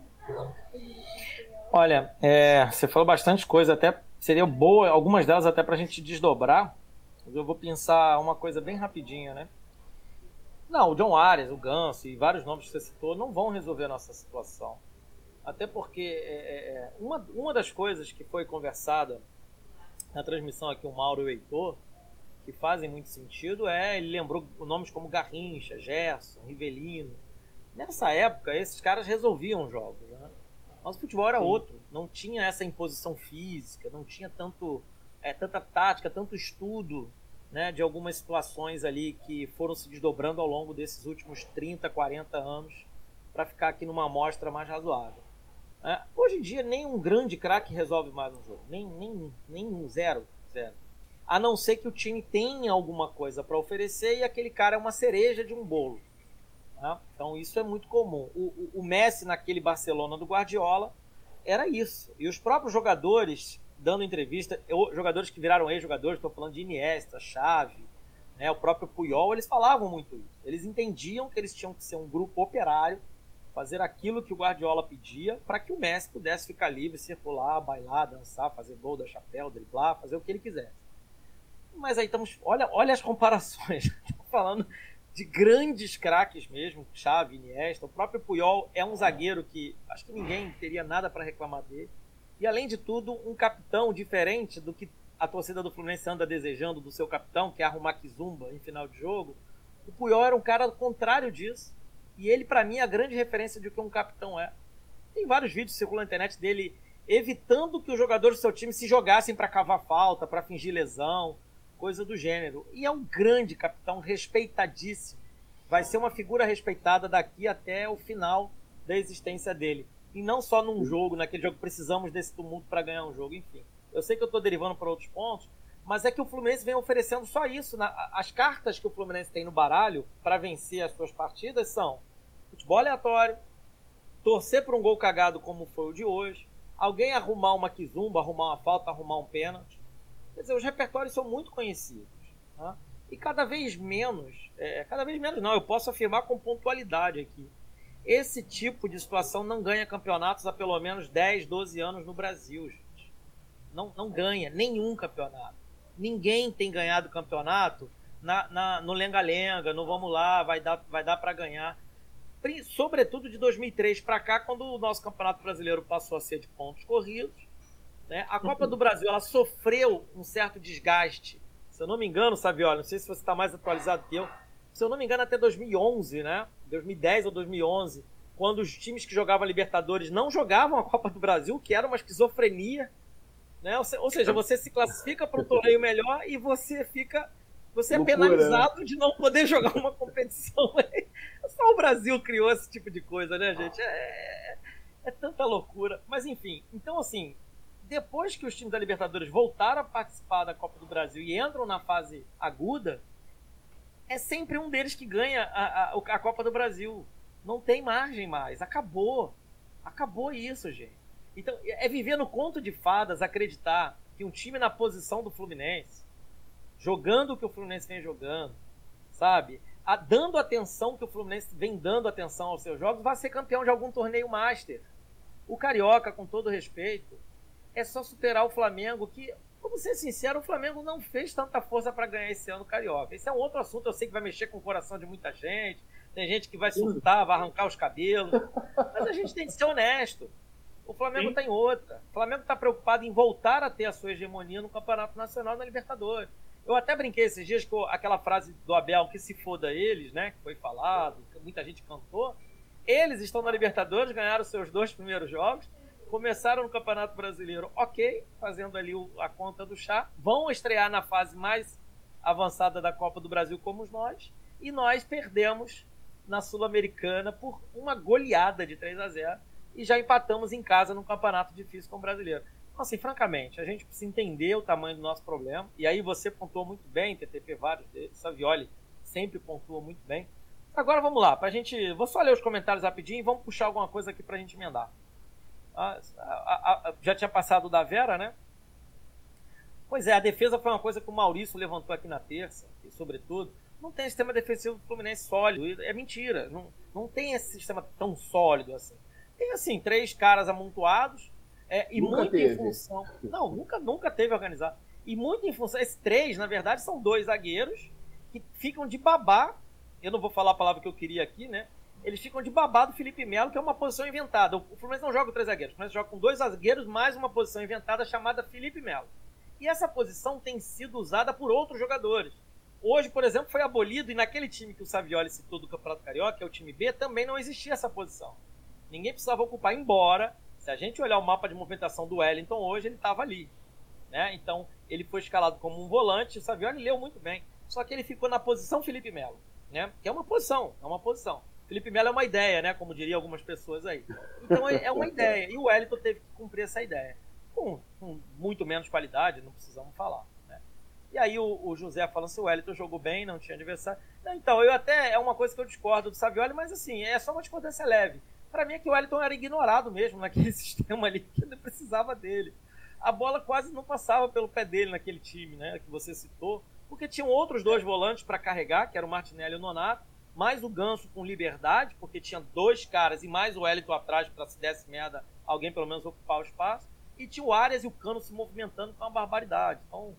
Olha, é, você falou bastante coisa, até seria boa, algumas delas até para a gente desdobrar. Eu vou pensar uma coisa bem rapidinha, né? Não, o John Arias, o Ganso e vários nomes que você citou não vão resolver a nossa situação. Até porque é, é, é uma, uma das coisas que foi conversada na transmissão aqui, o Mauro e o Heitor, que fazem muito sentido é ele lembrou nomes como Garrincha, Gerson, Rivelino. Nessa época, esses caras resolviam jogos. Né? Mas o futebol era Sim. outro. Não tinha essa imposição física, não tinha tanto, é, tanta tática, tanto estudo né, de algumas situações ali que foram se desdobrando ao longo desses últimos 30, 40 anos para ficar aqui numa amostra mais razoável. É, hoje em dia, nem um grande craque resolve mais um jogo. Nem, nem, nem um zero, zero a não ser que o time tenha alguma coisa para oferecer e aquele cara é uma cereja de um bolo. Né? Então isso é muito comum. O, o, o, Messi naquele Barcelona do Guardiola era isso. E os próprios jogadores dando entrevista, eu, jogadores que viraram ex-jogadores, estou falando de Iniesta, Xavi, né, o próprio Puyol, eles falavam muito isso. Eles entendiam que eles tinham que ser um grupo operário, fazer aquilo que o Guardiola pedia, para que o Messi pudesse ficar livre, circular, bailar, dançar, fazer gol, dar chapéu, driblar, fazer o que ele quisesse. Mas aí estamos. Olha, olha as comparações. Estou falando de grandes craques mesmo, Xavi, Iniesta. O próprio Puyol é um zagueiro que acho que ninguém teria nada para reclamar dele. E além de tudo, um capitão diferente do que a torcida do Fluminense anda desejando do seu capitão, que é arrumar Kizumba em final de jogo. O Puyol era um cara contrário disso. E ele, para mim, é a grande referência de que um capitão é. Tem vários vídeos circulando na internet dele evitando que os jogadores do seu time se jogassem para cavar falta, para fingir lesão, coisa do gênero. E é um grande capitão, respeitadíssimo. Vai ser uma figura respeitada daqui até o final da existência dele. E não só num jogo, naquele jogo precisamos desse tumulto para ganhar um jogo, enfim. Eu sei que eu estou derivando para outros pontos, mas é que o Fluminense vem oferecendo só isso. As cartas que o Fluminense tem no baralho para vencer as suas partidas são futebol aleatório, torcer por um gol cagado como foi o de hoje, alguém arrumar uma quizumba, arrumar uma falta, arrumar um pênalti. Quer dizer, os repertórios são muito conhecidos. Né? E cada vez menos, é, cada vez menos não, eu posso afirmar com pontualidade aqui. Esse tipo de situação não ganha campeonatos há pelo menos 10, 12 anos no Brasil, gente. Não, não ganha nenhum campeonato. Ninguém tem ganhado campeonato na, na no lenga-lenga, no vamos lá, vai dar, vai dar para ganhar sobretudo de 2003 para cá, quando o nosso Campeonato Brasileiro passou a ser de pontos corridos. Né? A Copa do Brasil ela sofreu um certo desgaste. Se eu não me engano, Saviola, não sei se você está mais atualizado que eu, se eu não me engano, até 2011, né? 2010 ou 2011, quando os times que jogavam Libertadores não jogavam a Copa do Brasil, que era uma esquizofrenia. Né? Ou seja, você se classifica para um torneio melhor e você fica você é né? penalizado de não poder jogar uma competição. Só o Brasil criou esse tipo de coisa, né, gente? É, é, é tanta loucura. Mas enfim, então assim, depois que os times da Libertadores voltaram a participar da Copa do Brasil e entram na fase aguda, é sempre um deles que ganha a, a, a Copa do Brasil. Não tem margem mais. Acabou. Acabou isso, gente. Então, é viver no conto de fadas acreditar que um time na posição do Fluminense jogando o que o Fluminense vem jogando, sabe? A, dando atenção que o Fluminense vem dando atenção aos seus jogos, vai ser campeão de algum torneio master. O Carioca, com todo respeito, é só superar o Flamengo, que, vamos ser sincero, o Flamengo não fez tanta força para ganhar esse ano o Carioca. Esse é um outro assunto, eu sei que vai mexer com o coração de muita gente, tem gente que vai surtar, vai arrancar os cabelos, mas a gente tem que ser honesto. O Flamengo está em outra. O Flamengo está preocupado em voltar a ter a sua hegemonia no Campeonato Nacional na Libertadores. Eu até brinquei esses dias com aquela frase do Abel que se foda eles, né? Que foi falado, que muita gente cantou. Eles estão na Libertadores, ganharam seus dois primeiros jogos, começaram no Campeonato Brasileiro, ok, fazendo ali a conta do chá. Vão estrear na fase mais avançada da Copa do Brasil, como nós, e nós perdemos na Sul-Americana por uma goleada de 3 a 0 e já empatamos em casa num campeonato difícil com o brasileiro. Então, assim, francamente, a gente precisa entender o tamanho do nosso problema. E aí você pontuou muito bem, TTP vários deles, Savioli sempre pontua muito bem. Agora vamos lá, pra gente. Vou só ler os comentários rapidinho e vamos puxar alguma coisa aqui pra gente emendar. A, a, a, já tinha passado da Vera, né? Pois é, a defesa foi uma coisa que o Maurício levantou aqui na terça, e sobretudo, não tem sistema defensivo do Fluminense sólido. É mentira. Não, não tem esse sistema tão sólido assim. Tem assim, três caras amontoados, é, e nunca muito teve. em função. Não, nunca, nunca teve organizado. E muito em função. Esses três, na verdade, são dois zagueiros que ficam de babá. Eu não vou falar a palavra que eu queria aqui, né? Eles ficam de babá do Felipe Melo, que é uma posição inventada. O Fluminense não joga com três zagueiros. O Fluminense joga com dois zagueiros mais uma posição inventada chamada Felipe Melo. E essa posição tem sido usada por outros jogadores. Hoje, por exemplo, foi abolido e naquele time que o Savioli citou do Campeonato Carioca, que é o time B, também não existia essa posição. Ninguém precisava ocupar, embora se a gente olhar o mapa de movimentação do Wellington hoje, ele estava ali. Né? Então, ele foi escalado como um volante, o Savioni leu muito bem. Só que ele ficou na posição Felipe Melo, né? Que é uma posição, é uma posição. Felipe Melo é uma ideia, né? Como diriam algumas pessoas aí. Então é uma ideia. E o Wellington teve que cumprir essa ideia. Com, com muito menos qualidade, não precisamos falar. Né? E aí o, o, José falando se o Wellington jogou bem, não tinha adversário. Então, eu até. É uma coisa que eu discordo do Savioli, mas assim, é só uma discordância leve. Para mim é que o Wellington era ignorado mesmo naquele sistema ali, que não precisava dele. A bola quase não passava pelo pé dele naquele time, né, que você citou, porque tinham outros dois volantes para carregar, que era o Martinelli e o Nonato, mais o Ganso com liberdade, porque tinha dois caras e mais o Wellington atrás para se desse merda, alguém pelo menos ocupar o espaço, e tinha o Arias e o Cano se movimentando com uma barbaridade. Então,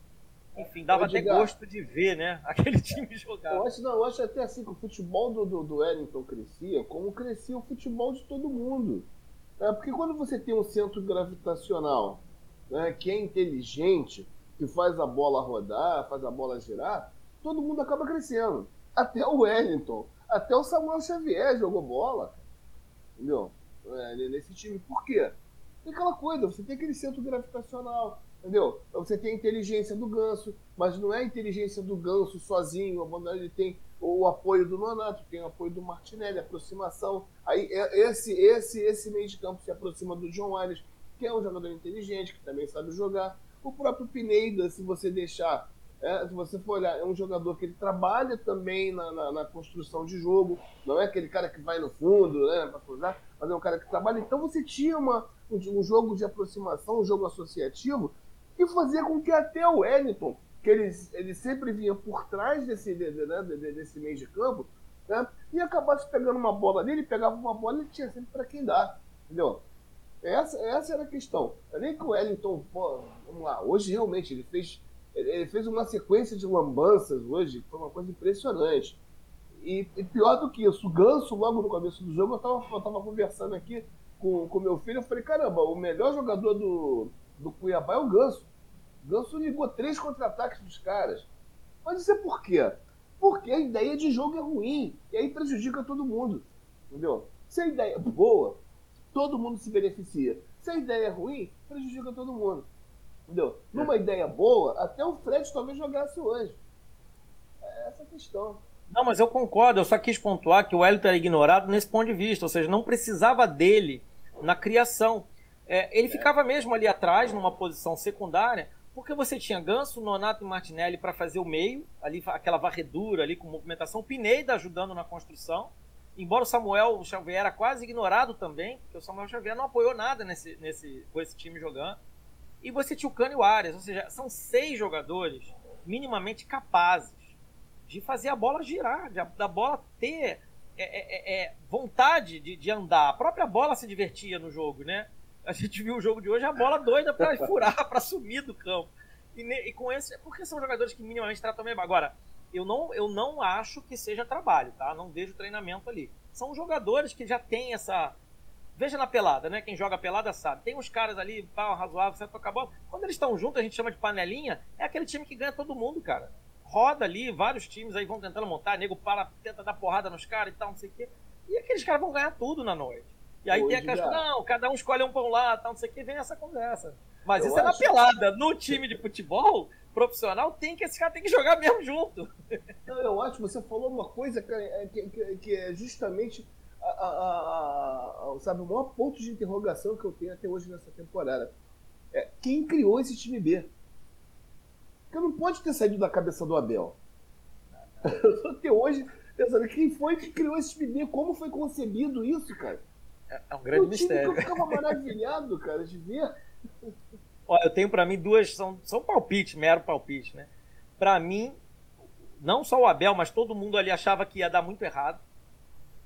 enfim, dava até gosto de ver, né? Aquele time jogar. Eu acho, não, eu acho até assim que o futebol do, do, do Wellington crescia como crescia o futebol de todo mundo. É, porque quando você tem um centro gravitacional né, que é inteligente, que faz a bola rodar, faz a bola girar, todo mundo acaba crescendo. Até o Wellington, até o Samuel Xavier jogou bola. Entendeu? é, nesse time. Por quê? Tem aquela coisa, você tem aquele centro gravitacional, entendeu? Você tem a inteligência do ganso, mas não é a inteligência do ganso sozinho, ele tem o apoio do Nonato, tem o apoio do Martinelli, aproximação. Aí é, esse, esse, esse meio de campo se aproxima do John Wallace, que é um jogador inteligente, que também sabe jogar. O próprio Pineda, se você deixar, é, se você for olhar, é um jogador que ele trabalha também na, na, na construção de jogo, não é aquele cara que vai no fundo, né, para cruzar, mas é um cara que trabalha. Então você tinha uma, um, jogo de aproximação, um jogo associativo, que fazia com que até o Wellington que ele, ele sempre vinha por trás desse, de, de, né, desse meio de campo, né? e acabasse pegando uma bola ali, ele pegava uma bola e tinha sempre para quem dar, entendeu? Essa, essa era a questão. É nem que o Wellington, pô, vamos lá, hoje realmente ele fez, ele fez uma sequência de lambanças hoje, foi uma coisa impressionante. E, e pior do que isso, o Ganso, logo no começo do jogo, eu estava tava conversando aqui com, com meu filho, eu falei, caramba, o melhor jogador do, do Cuiabá é o Ganso. Ganso ligou três contra-ataques dos caras. Mas isso é por quê? Porque a ideia de jogo é ruim. E aí prejudica todo mundo. Entendeu? Se a ideia é boa, todo mundo se beneficia. Se a ideia é ruim, prejudica todo mundo. Entendeu? Numa ideia boa, até o Fred talvez jogasse hoje. É essa a questão. Não, mas eu concordo. Eu só quis pontuar que o Wellington era ignorado nesse ponto de vista. Ou seja, não precisava dele na criação. É, ele é. ficava mesmo ali atrás, numa posição secundária, porque você tinha Ganso, Nonato e Martinelli para fazer o meio, ali aquela varredura ali com movimentação, o Pineda ajudando na construção. Embora o Samuel Xavier era quase ignorado também, porque o Samuel Xavier não apoiou nada nesse, nesse, com esse time jogando. E você tinha o Cano e o Arias, ou seja, são seis jogadores minimamente capazes de fazer a bola girar, de, da bola ter é, é, é, é vontade de, de andar. A própria bola se divertia no jogo, né? A gente viu o jogo de hoje, a bola doida para furar, para sumir do campo. E, e, com esse, porque são jogadores que minimamente tratam bem. Agora, eu não, eu não acho que seja trabalho, tá? Não vejo treinamento ali. São jogadores que já têm essa. Veja na pelada, né? Quem joga pelada sabe. Tem uns caras ali, pau, razoável, você toca a bola. Quando eles estão juntos, a gente chama de panelinha. É aquele time que ganha todo mundo, cara. Roda ali, vários times aí vão tentando montar, nego para, tenta dar porrada nos caras e tal, não sei o quê. E aqueles caras vão ganhar tudo na noite. E aí Hoje tem aquela não, cada um escolhe um pão lá, tal, não sei o que, vem essa conversa. Mas eu isso é na pelada. No time de futebol profissional, tem que esse cara tem que jogar mesmo junto. Não, eu acho, você falou uma coisa é, que, que, que é justamente a, a, a, sabe, o maior ponto de interrogação que eu tenho até hoje nessa temporada. É quem criou esse time B? Porque não pode ter saído da cabeça do Abel. Eu até hoje pensando quem foi que criou esse time B, como foi concebido isso, cara. É, é um grande mistério. eu ficava maravilhado, cara, de ver. Ó, eu tenho para mim duas, são, são palpite, mero palpite, né? Para mim, não só o Abel, mas todo mundo ali achava que ia dar muito errado.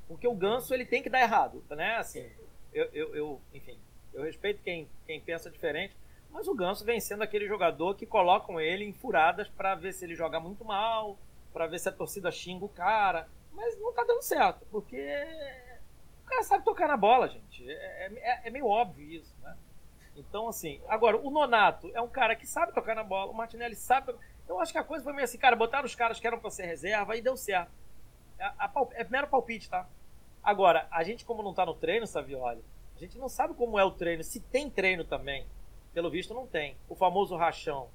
Porque o Ganso, ele tem que dar errado, né? Assim, eu, eu, eu enfim, eu respeito quem, quem pensa diferente, mas o Ganso vem sendo aquele jogador que colocam ele em furadas para ver se ele joga muito mal, para ver se a torcida xinga o cara. Mas não tá dando certo, porque o cara sabe tocar na bola, gente. É, é, é, meio óbvio isso, né? Então, assim, agora, o Nonato é um cara que sabe tocar na bola, o Martinelli sabe. Eu acho que a coisa foi meio assim, cara, botaram os caras que eram pra ser reserva e deu certo. É, a, é mero palpite, tá? Agora, a gente, como não tá no treino, Savioli, a gente não sabe como é o treino, se tem treino também. Pelo visto, não tem. O famoso rachão.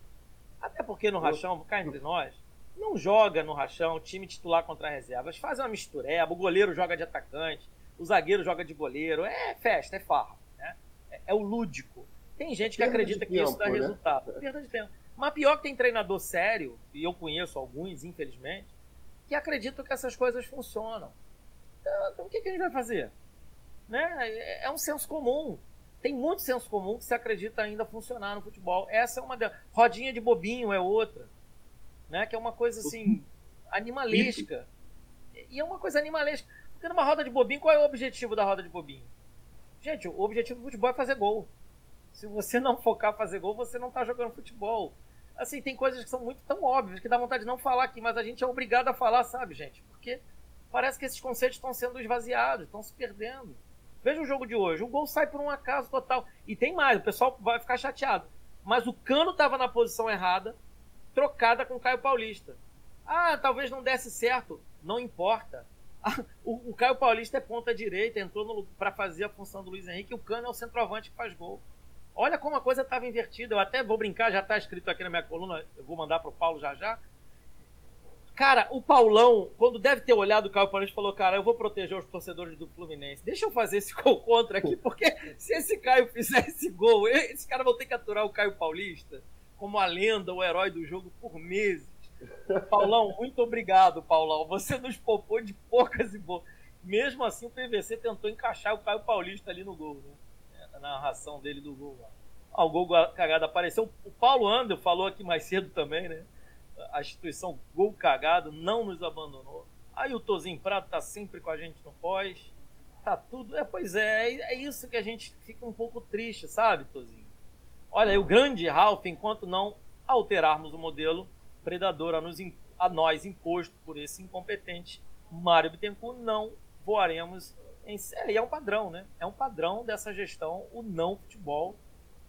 Até porque no rachão, cá entre nós, não joga no rachão time titular contra reservas. Faz uma mistureba, o goleiro joga de atacante o zagueiro joga de goleiro. É festa, é farra. Né? É, é, o lúdico. Tem gente que Perda acredita que tempo, isso dá né? resultado. Perda de tempo. Mas pior que tem treinador sério, e eu conheço alguns, infelizmente, que acreditam que essas coisas funcionam. Então, então o que, que, a gente vai fazer? Né? É, é um senso comum. Tem muito senso comum que se acredita ainda funcionar no futebol. Essa é uma delas. Rodinha de bobinho é outra. Né? Que é uma coisa assim, animalesca. E é uma coisa animalesca. Porque numa roda de bobinho, qual é o objetivo da roda de bobinho? Gente, o objetivo do futebol é fazer gol. Se você não focar fazer gol, você não tá jogando futebol. Assim, tem coisas que são muito tão óbvias que dá vontade de não falar aqui, mas a gente é obrigado a falar, sabe, gente? Porque parece que esses conceitos estão sendo esvaziados, estão se perdendo. Veja o jogo de hoje. O gol sai por um acaso total. E tem mais, o pessoal vai ficar chateado. Mas o Cano estava na posição errada, trocada com o Caio Paulista. Ah, talvez não desse certo. Não importa o, o, Caio Paulista é ponta direita, entrou para fazer a função do Luiz Henrique, e o Cano é o centroavante que faz gol. Olha como a coisa estava invertida. Eu até vou brincar, já está escrito aqui na minha coluna, eu vou mandar para o Paulo já já. Cara, o Paulão, quando deve ter olhado o Caio Paulista, falou: Cara, eu vou proteger os torcedores do Fluminense. Deixa eu fazer esse gol contra aqui, porque se esse Caio fizer esse gol, esse cara vai ter que aturar o Caio Paulista como a lenda, o herói do jogo por meses. Paulão, muito obrigado, Paulão. Você nos poupou de poucas e boas. Mesmo assim, o PVC tentou encaixar o Caio Paulista ali no gol, né? Na narração dele do gol. Ah, o gol cagado apareceu. O Paulo Ander falou aqui mais cedo também, né? A instituição Gol Cagado não nos abandonou. Aí o Tozinho Prado tá sempre com a gente no pós. Tá tudo. É, pois é, é isso que a gente fica um pouco triste, sabe, Tozinho? Olha, o grande Ralph, enquanto não alterarmos o modelo predador a, nos, a nós imposto por esse incompetente Mário Bittencourt, não voaremos em série. É um padrão, né? É um padrão dessa gestão, o não futebol,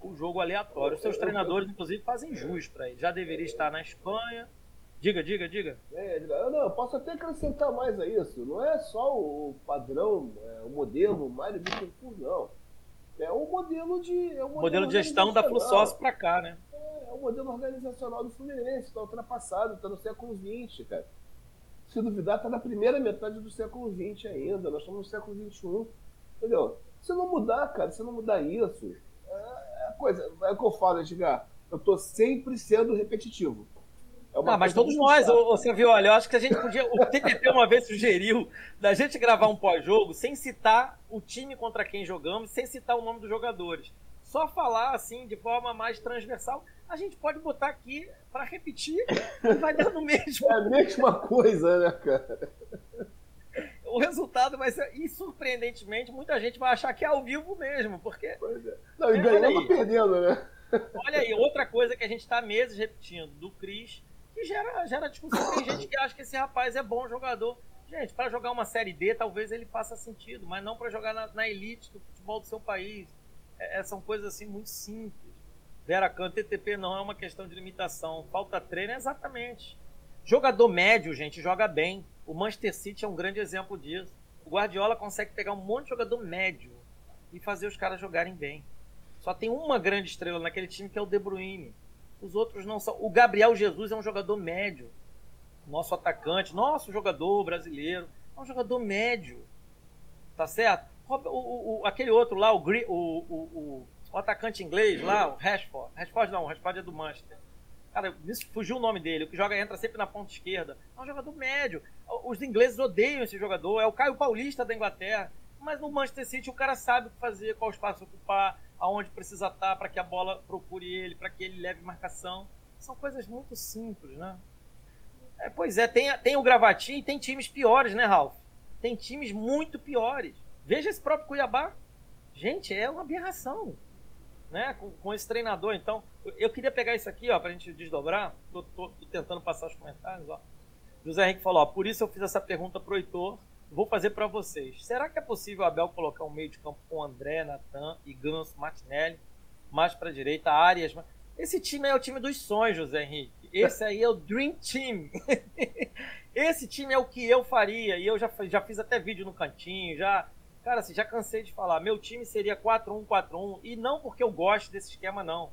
o jogo aleatório. Os seus treinadores, inclusive, fazem jus para ele. Já deveria estar na Espanha. Diga, diga, diga. É, não, eu posso até acrescentar mais a isso. Não é só o padrão, é, o modelo Mário Bittencourt, não. É o modelo de. É o modelo, modelo de gestão da FluSócio para cá, né? É, é, o modelo organizacional do Fluminense, está ultrapassado, está no século XX, cara. Se duvidar, está na primeira metade do século XX ainda. Nós estamos no século XXI. Entendeu? Se não mudar, cara, se não mudar isso, é, é coisa. É o que eu falo, Edgar. Eu estou sempre sendo repetitivo. É ah, mas todos nós, você viu, olha, eu acho que a gente podia. O TTT uma vez sugeriu da gente gravar um pós-jogo sem citar o time contra quem jogamos, sem citar o nome dos jogadores. Só falar assim, de forma mais transversal. A gente pode botar aqui para repetir e vai dar no mesmo. É a mesma coisa, né, cara? O resultado vai ser. E surpreendentemente, muita gente vai achar que é ao vivo mesmo, porque. Pois é. Não, e ganhando perdendo, né? Olha aí, outra coisa que a gente está meses repetindo, do Cris que gera, gera discussão. Tem gente que acha que esse rapaz é bom jogador. Gente, para jogar uma Série D, talvez ele faça sentido, mas não para jogar na, na, elite do futebol do seu país. É, é são coisas assim muito simples. Vera Can, TTP não é uma questão de limitação. Falta treino, exatamente. Jogador médio, gente, joga bem. O Manchester City é um grande exemplo disso. O Guardiola consegue pegar um monte de jogador médio e fazer os caras jogarem bem. Só tem uma grande estrela naquele time que é o De Bruyne. Os outros não são. O Gabriel Jesus é um jogador médio. Nosso atacante, nosso jogador brasileiro. É um jogador médio. Tá certo? O, o, aquele outro lá, o, o, o, atacante inglês lá, o Rashford. Rashford não, o Rashford é do Manchester. Cara, fugiu o nome dele. O que joga entra sempre na ponta esquerda. É um jogador médio. Os ingleses odeiam esse jogador. É o Caio Paulista da Inglaterra. Mas no Manchester City o cara sabe o que fazer, qual espaço ocupar, aonde precisa estar para que a bola procure ele, para que ele leve marcação. São coisas muito simples, né? É, pois é, tem, tem o Gravatinho e tem times piores, né, Ralf? Tem times muito piores. Veja esse próprio Cuiabá. Gente, é uma aberração. Né? Com, com esse treinador. Então, eu queria pegar isso aqui, ó, pra gente desdobrar. Tô, tô, tô tentando passar os comentários, ó. José Henrique falou, ó, por isso eu fiz essa pergunta pro Heitor Vou fazer para vocês. Será que é possível o Abel colocar um meio de campo com André, Natan e Ganso, Martinelli, mais para direita, Arias? Esse time é o time dos sonhos, José Henrique. Esse aí é o Dream Team. Esse time é o que eu faria. E eu já, já fiz até vídeo no cantinho, já. Cara, assim, já cansei de falar. Meu time seria 4-1-4-1. E não porque eu gosto desse esquema, não.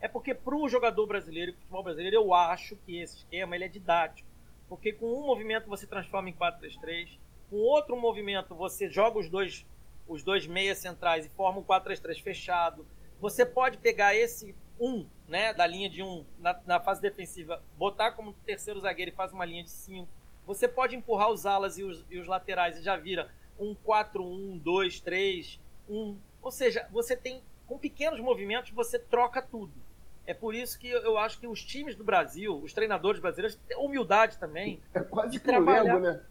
É porque para o jogador brasileiro e futebol brasileiro, eu acho que esse esquema ele é didático. Porque com um movimento você transforma em 4-3-3 com outro movimento, você joga os dois, os dois meias centrais e forma um 4-3-3 fechado. Você pode pegar esse um, né, da linha de um na, na, fase defensiva, botar como terceiro zagueiro e faz uma linha de cinco. Você pode empurrar os alas e os, e os laterais e já vira um 4-1, 2, 3, 1. Ou seja, você tem, com pequenos movimentos, você troca tudo. É por isso que eu acho que os times do Brasil, os treinadores brasileiros, têm humildade também. É quase de trabalhar. Lego, né?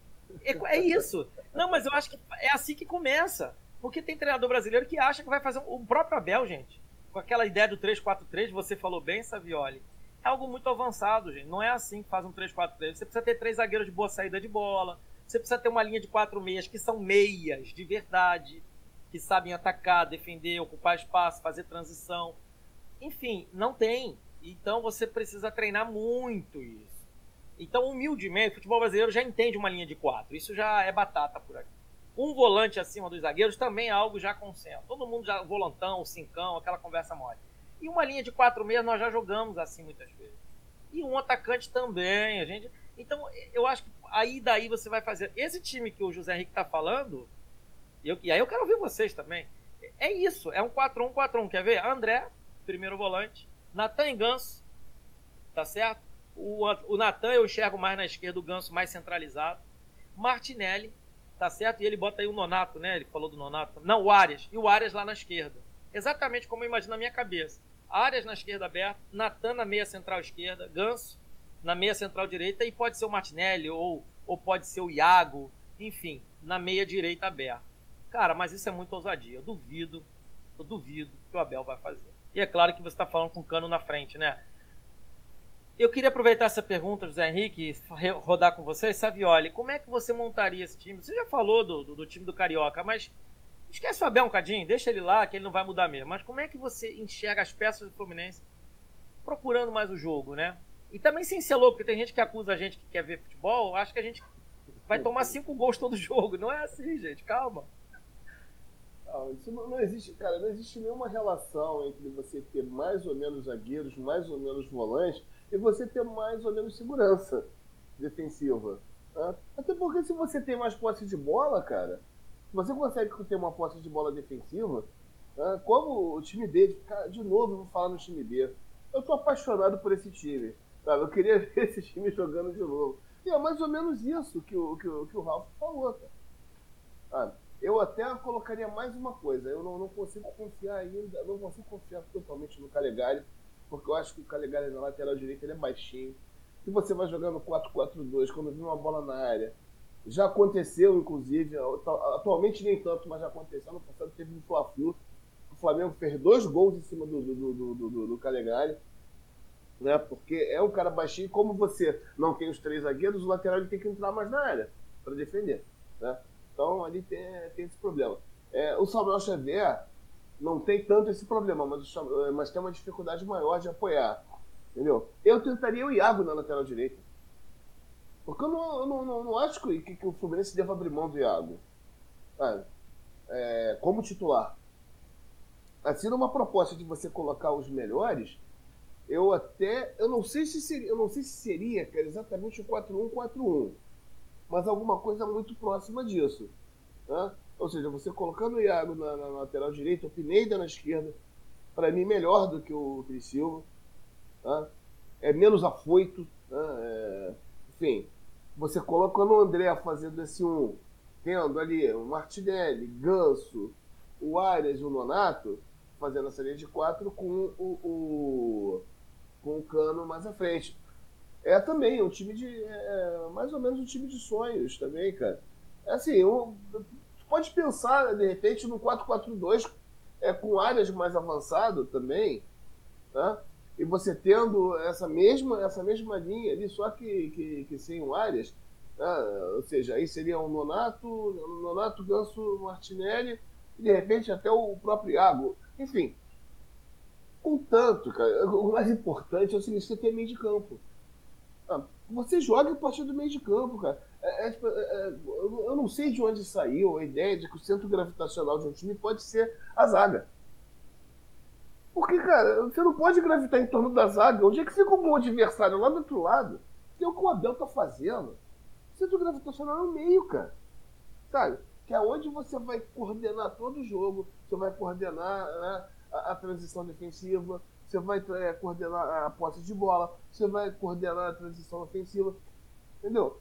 É, é, isso. Não, mas eu acho que é assim que começa. Porque tem treinador brasileiro que acha que vai fazer o próprio Abel, gente. Com aquela ideia do 3-4-3, você falou bem, Savioli. É algo muito avançado, gente. Não é assim que faz um 3-4-3. Você precisa ter três zagueiros de boa saída de bola. Você precisa ter uma linha de quatro meias que são meias de verdade, que sabem atacar, defender, ocupar espaço, fazer transição. Enfim, não tem. Então você precisa treinar muito isso. Então, humildemente, o futebol brasileiro já entende uma linha de quatro. Isso já é batata por aqui. Um volante acima dos zagueiros também é algo já consenso. Todo mundo já volantão, cincão, aquela conversa mole. E uma linha de quatro meias nós já jogamos assim muitas vezes. E um atacante também, a gente. Então, eu acho que aí daí você vai fazer. Esse time que o José Henrique está falando, eu, e aí eu quero ouvir vocês também. É isso, é um 4-1-4-1. Quer ver? André, primeiro volante. Natan Ganso, tá certo? O, o Natan eu enxergo mais na esquerda, o Ganso mais centralizado. Martinelli, tá certo? E ele bota aí o Nonato, né? Ele falou do Nonato. Não, o Arias. E o Arias lá na esquerda. Exatamente como eu imagino na minha cabeça. Arias na esquerda aberta, Natan na meia central esquerda, Ganso na meia central direita e pode ser o Martinelli ou, ou pode ser o Iago, enfim, na meia direita aberta. Cara, mas isso é muito ousadia. Eu duvido, eu duvido que o Abel vai fazer. E é claro que você está falando com o cano na frente, né? Eu queria aproveitar essa pergunta, José Henrique, rodar com você. Savioli, como é que você montaria esse time? Você já falou do, do, do time do Carioca, mas esquece o Abel um cadinho, deixa ele lá, que ele não vai mudar mesmo. Mas como é que você enxerga as peças do Fluminense procurando mais o jogo, né? E também sem ser louco, porque tem gente que acusa a gente que quer ver futebol, acho que a gente vai tomar cinco gols todo jogo. Não é assim, gente, calma. Não, isso não, não, existe, cara, não existe nenhuma relação entre você ter mais ou menos zagueiros, mais ou menos volantes, e você ter mais ou menos segurança defensiva. Né? Até porque se você tem mais posse de bola, cara, você consegue ter uma posse de bola defensiva, né? como o time cara, de novo, eu vou falar no time B. Eu tô apaixonado por esse time. Sabe? Eu queria ver esse time jogando de novo. E é mais ou menos isso que o, que o, que o Ralf falou, cara. Sabe? Eu até colocaria mais uma coisa. Eu não, não consigo confiar ainda, não consigo confiar totalmente no Calegari, porque eu acho que o Calegari na lateral direita ele é baixinho. Se você vai jogando 4-4-2, quando vem uma bola na área, já aconteceu, inclusive, atualmente nem tanto, mas já aconteceu. No passado teve um Fla-Flu. O Flamengo fez dois gols em cima do, do, do, do, do Calegari né? Porque é um cara baixinho, como você não tem os três zagueiros, o lateral tem que entrar mais na área para defender, né? Então ali tem, tem esse problema. É, o Samuel Xavier não tem tanto esse problema, mas, o, mas tem uma dificuldade maior de apoiar, entendeu? Eu tentaria o Iago na lateral direita. Porque eu não, eu não, não, não acho que, que, o Fluminense deva abrir mão do Iago. É, como titular. Assim, numa proposta de você colocar os melhores, eu até. Eu não sei se seria, eu não sei se seria cara, exatamente o 4-1-4-1, mas alguma coisa muito próxima disso. Né? Ou seja, você colocando o Iago na, na lateral direita, o Pineda na esquerda, para mim melhor do que o Cris Silva. Né? É menos afoito. Né? É, enfim, você colocando o André fazendo esse um, tendo ali o Martinelli, Ganso, o Arias e o Nonato, fazendo essa linha de quatro com o, o com o Cano mais à frente. É também um time de. É, é mais ou menos um time de sonhos também, cara. É assim, um, pode pensar, de repente, no 4-4-2 é, com áreas mais avançado também, tá? E você tendo essa mesma, essa mesma linha ali, só que, que, que sem Arias, tá? ou seja, aí seria um Nonato, Nonato, Ganso, Martinelli, e de repente até o próprio Iago. Enfim, Contanto, cara, o mais importante é o seguinte: você tem meio de campo. Ah, você joga a partir do meio de campo, cara. É, é, tipo, é, é eu não sei de onde saiu a ideia de que o centro gravitacional de um time pode ser a zaga. Porque, cara, você não pode gravitar em torno da zaga. Onde é que fica o bom adversário? Lá do outro lado. É o que o Abel tá fazendo. O centro gravitacional é o meio, cara. Sabe? Que é onde você vai coordenar todo o jogo. Você vai coordenar né, a, transição defensiva, você vai é, coordenar a posse de bola, você vai coordenar a transição ofensiva, entendeu?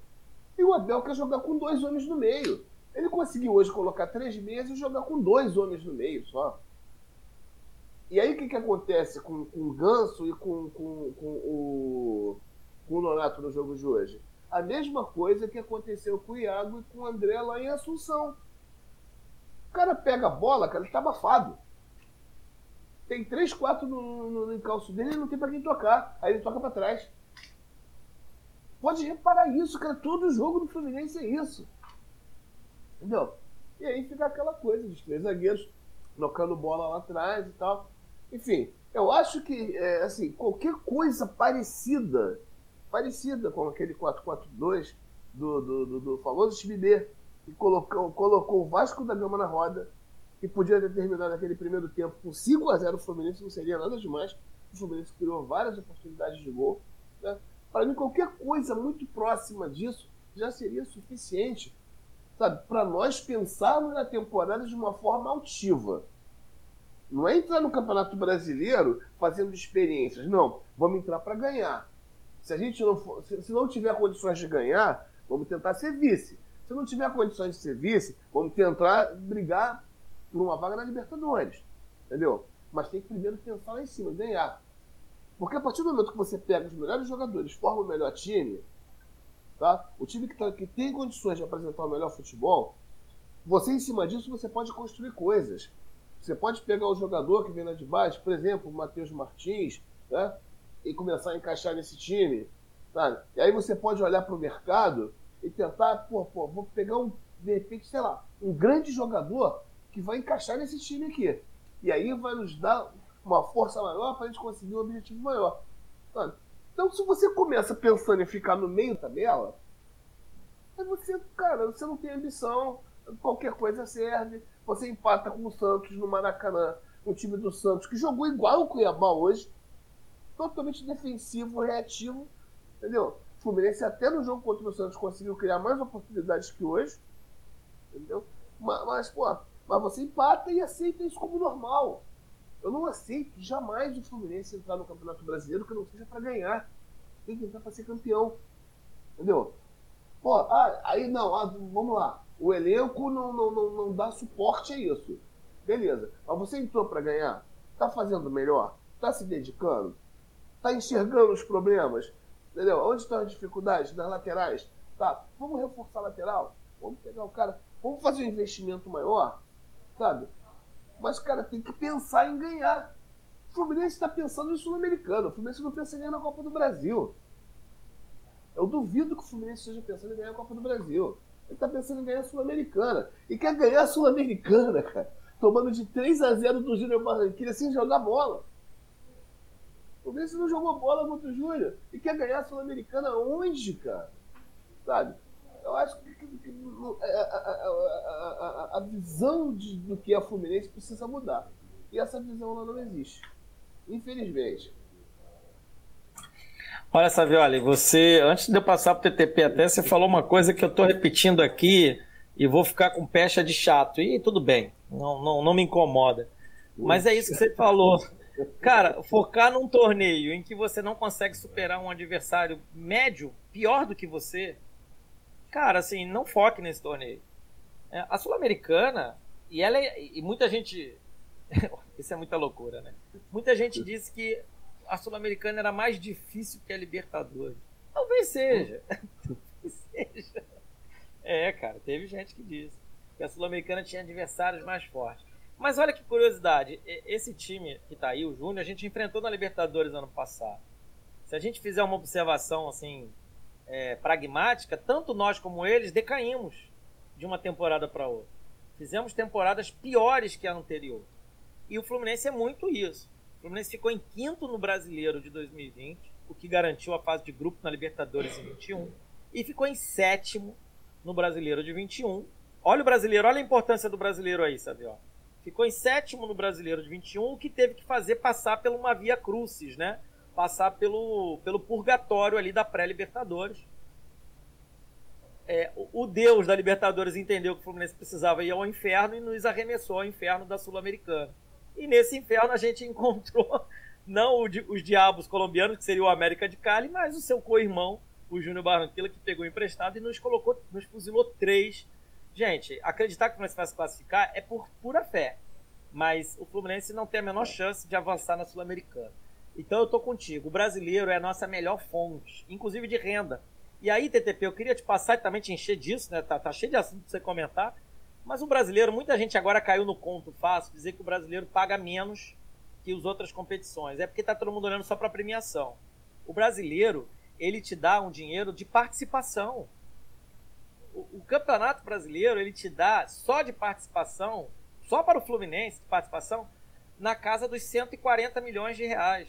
E o Abel quer jogar com dois homens no meio. Ele conseguiu hoje colocar três meses e jogar com dois homens no meio só. E aí o que, que acontece com, com o Ganso e com, com, com, o, com o Nonato no jogo de hoje? A mesma coisa que aconteceu com o Iago e com o André lá em Assunção. O cara pega a bola, cara, ele tá abafado tem três, quatro no, no, no encalço dele e não tem para quem tocar. Aí ele toca para trás. Pode reparar isso, cara. Todo jogo do Fluminense é isso. Entendeu? E aí fica aquela coisa dos três zagueiros tocando bola lá atrás e tal. Enfim, eu acho que, é, assim, qualquer coisa parecida parecida com aquele 4-4-2 do, do, do, do, famoso time B, que colocou, colocou o Vasco da Gama na roda, que podia ter terminado aquele primeiro tempo com 5 a 0 o Fluminense, não seria nada demais. O Fluminense criou várias oportunidades de gol. Né? Para mim, qualquer coisa muito próxima disso já seria suficiente para nós pensarmos na temporada de uma forma altiva. Não é entrar no Campeonato Brasileiro fazendo experiências. Não, vamos entrar para ganhar. Se a gente não for, se, se não tiver condições de ganhar, vamos tentar ser vice. Se não tiver condições de ser vice, vamos tentar brigar por uma vaga na Libertadores. Entendeu? Mas tem que primeiro pensar lá em cima, ganhar. Porque a partir do momento que você pega os melhores jogadores, forma o melhor time, tá? o time que, tá, que tem condições de apresentar o melhor futebol, você em cima disso você pode construir coisas. Você pode pegar o jogador que vem lá de baixo, por exemplo, o Matheus Martins, né? e começar a encaixar nesse time. Sabe? E aí você pode olhar para o mercado e tentar, pô, pô, vou pegar um, de repente, sei lá, um grande jogador que vai encaixar nesse time aqui. E aí vai nos dar uma força maior para a gente conseguir um objetivo maior. Então, se você começa pensando em ficar no meio da tabela, aí você, cara, você não tem ambição, qualquer coisa serve. Você empata com o Santos no Maracanã, o time do Santos, que jogou igual o Cuiabá hoje, totalmente defensivo, reativo, entendeu? O Fluminense até no jogo contra o Santos conseguiu criar mais oportunidades que hoje, entendeu? Mas, mas pô, mas você empata e aceita isso como normal. Eu não aceito jamais o Fluminense entrar no Campeonato Brasileiro que não seja para ganhar. Tem que entrar para ser campeão. Entendeu? Pô, ah, aí não, ah, vamos lá. O elenco não, não, não, não dá suporte a isso. Beleza. Mas você entrou para ganhar? Tá fazendo melhor? Tá se dedicando? Tá enxergando os problemas? Entendeu? Onde estão as dificuldades? Nas laterais? Tá, vamos reforçar a lateral? Vamos pegar o cara. Vamos fazer um investimento maior? Sabe? Mas, cara, tem que pensar em ganhar. O Fluminense está pensando em Sul-Americano. O Fluminense não pensa em ganhar na Copa do Brasil. Eu duvido que o Fluminense esteja pensando em ganhar a Copa do Brasil. Ele está pensando em ganhar a Sul-Americana. E quer ganhar a Sul-Americana, cara. Tomando de 3 a 0 do Júnior Barranquilla sem jogar bola. O Fluminense não jogou bola contra o Júnior. E quer ganhar a Sul-Americana onde, cara? Sabe? Eu acho que, a, visão de, do que é Fluminense precisa mudar. E essa visão lá não existe. Infelizmente. Olha, Savioli, você, antes de eu passar para o TTP até, você falou uma coisa que eu estou repetindo aqui e vou ficar com pecha de chato. E tudo bem, não, não, não me incomoda. Mas é isso que você falou. Cara, focar num torneio em que você não consegue superar um adversário médio, pior do que você, cara, assim, não foque nesse torneio. É, a Sul-Americana, e ela é, e muita gente. Isso é muita loucura, né? Muita gente disse que a Sul-Americana era mais difícil que a Libertadores. Talvez seja. Talvez seja. É, cara, teve gente que disse que a Sul-Americana tinha adversários mais fortes. Mas olha que curiosidade, esse time que tá aí, o Júnior, a gente enfrentou na Libertadores ano passado. Se a gente fizer uma observação assim é, pragmática, tanto nós como eles decaímos de uma temporada para outra. Fizemos temporadas piores que a anterior. E o Fluminense é muito isso. O Fluminense ficou em quinto no Brasileiro de 2020, o que garantiu a fase de grupo na Libertadores em 21, e ficou em sétimo no Brasileiro de 21. Olha o Brasileiro, olha a importância do Brasileiro aí, sabe? Ó. Ficou em sétimo no Brasileiro de 21, o que teve que fazer passar por uma via crucis, né? Passar pelo, pelo purgatório ali da pré-Libertadores. É, o, Deus da Libertadores entendeu que o Fluminense precisava ir ao inferno e nos arremessou ao inferno da Sul-Americana. E nesse inferno a gente encontrou não os diabos colombianos, que seria o América de Cali, mas o seu co-irmão, o Júnior Barranquilla, que pegou emprestado e nos colocou, nos fuzilou três. Gente, acreditar que o Fluminense vai se classificar é por pura fé. Mas o Fluminense não tem a menor chance de avançar na Sul-Americana. Então eu tô contigo. O brasileiro é a nossa melhor fonte, inclusive de renda. E aí, TTP, eu queria te passar e também te encher disso, né? Tá, tá cheio de assunto pra você comentar. Mas o brasileiro, muita gente agora caiu no conto fácil, dizer que o brasileiro paga menos que as outras competições. É porque tá todo mundo olhando só para premiação. O brasileiro, ele te dá um dinheiro de participação. O, o, campeonato brasileiro, ele te dá só de participação, só para o Fluminense, de participação, na casa dos 140 milhões de reais.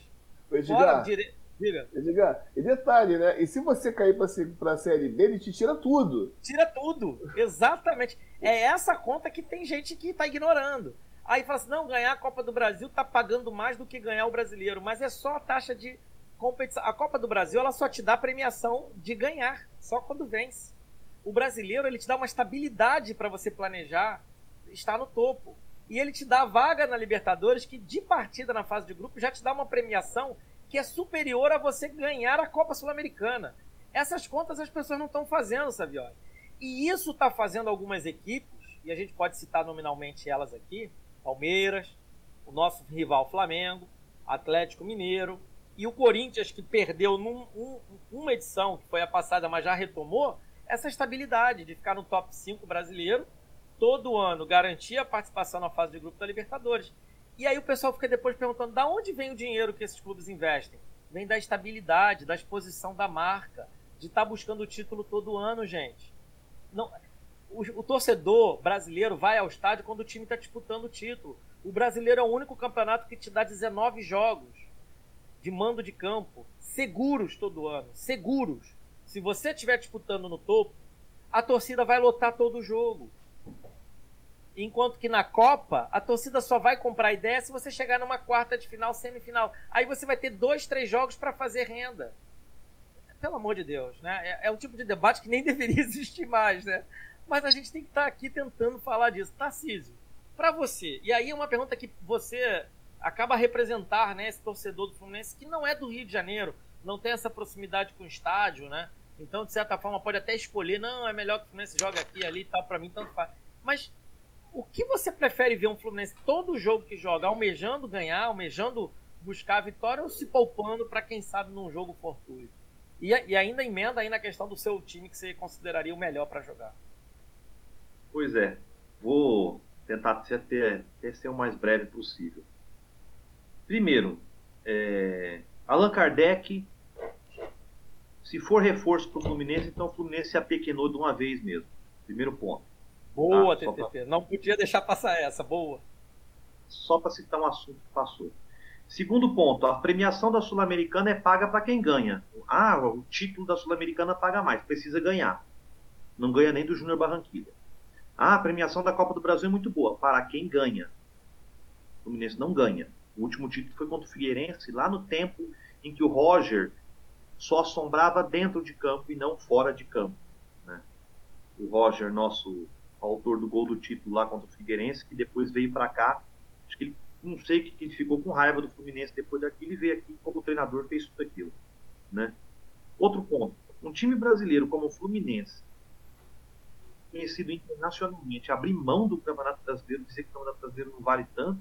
Edgar, dire... Diga. Diga. E detalhe, né? E se você cair para a Série B, ele te tira tudo. Tira tudo, exatamente. É essa conta que tem gente que está ignorando. Aí fala assim, não, ganhar a Copa do Brasil tá pagando mais do que ganhar o brasileiro, mas é só a taxa de competição. A Copa do Brasil, ela só te dá premiação de ganhar, só quando vence. O brasileiro, ele te dá uma estabilidade para você planejar estar no topo. E ele te dá vaga na Libertadores, que de partida na fase de grupo já te dá uma premiação que é superior a você ganhar a Copa Sul-Americana. Essas contas as pessoas não estão fazendo, Savioli. E isso está fazendo algumas equipes, e a gente pode citar nominalmente elas aqui, Palmeiras, o nosso rival Flamengo, Atlético Mineiro e o Corinthians, que perdeu num, um, uma edição, que foi a passada, mas já retomou, essa estabilidade de ficar no top 5 brasileiro, todo ano garantir a participação na fase de grupo da Libertadores. E aí o pessoal fica depois perguntando da onde vem o dinheiro que esses clubes investem? Vem da estabilidade, da exposição da marca, de estar tá buscando o título todo ano, gente. Não, o, o, torcedor brasileiro vai ao estádio quando o time está disputando o título. O brasileiro é o único campeonato que te dá 19 jogos de mando de campo, seguros todo ano, seguros. Se você estiver disputando no topo, a torcida vai lotar todo o jogo. Enquanto que na Copa, a torcida só vai comprar ideia se você chegar numa quarta de final, semifinal. Aí você vai ter dois, três jogos para fazer renda. Pelo amor de Deus, né? É, é um tipo de debate que nem deveria existir mais, né? Mas a gente tem que estar tá aqui tentando falar disso. Tarcísio, para você, e aí é uma pergunta que você acaba a representar, né, esse torcedor do Fluminense que não é do Rio de Janeiro, não tem essa proximidade com o estádio, né? Então, de certa forma, pode até escolher, não, é melhor que o Fluminense jogue aqui ali e tal, para mim tanto faz. Mas o que você prefere ver um Fluminense todo jogo que joga almejando ganhar, almejando buscar a vitória ou se poupando para quem sabe num jogo fortuito? E, e ainda emenda aí na questão do seu time que você consideraria o melhor para jogar. Pois é, vou tentar até, até ser o mais breve possível. Primeiro, é, Allan Kardec, se for reforço para o Fluminense, então o Fluminense se apequenou de uma vez mesmo. Primeiro ponto. Boa, tá? TTP. Pra... Não podia deixar passar essa. Boa. Só para citar um assunto que passou. Segundo ponto, a premiação da Sul-Americana é paga para quem ganha. Ah, o título da Sul-Americana paga mais, precisa ganhar. Não ganha nem do Júnior Barranquilla. Ah, a premiação da Copa do Brasil é muito boa. Para quem ganha. O Fluminense não ganha. O último título foi contra o Figueirense, lá no tempo em que o Roger só assombrava dentro de campo e não fora de campo. Né? O Roger, nosso autor do gol do título lá contra o Figueirense, que depois veio para cá. Acho que ele, não sei que, que ele ficou com raiva do Fluminense depois daquilo e veio aqui como treinador fez tudo aquilo. Né? Outro ponto: um time brasileiro como o Fluminense, conhecido internacionalmente, abrir mão do Campeonato Brasileiro, dizer que o Campeonato Brasileiro não vale tanto.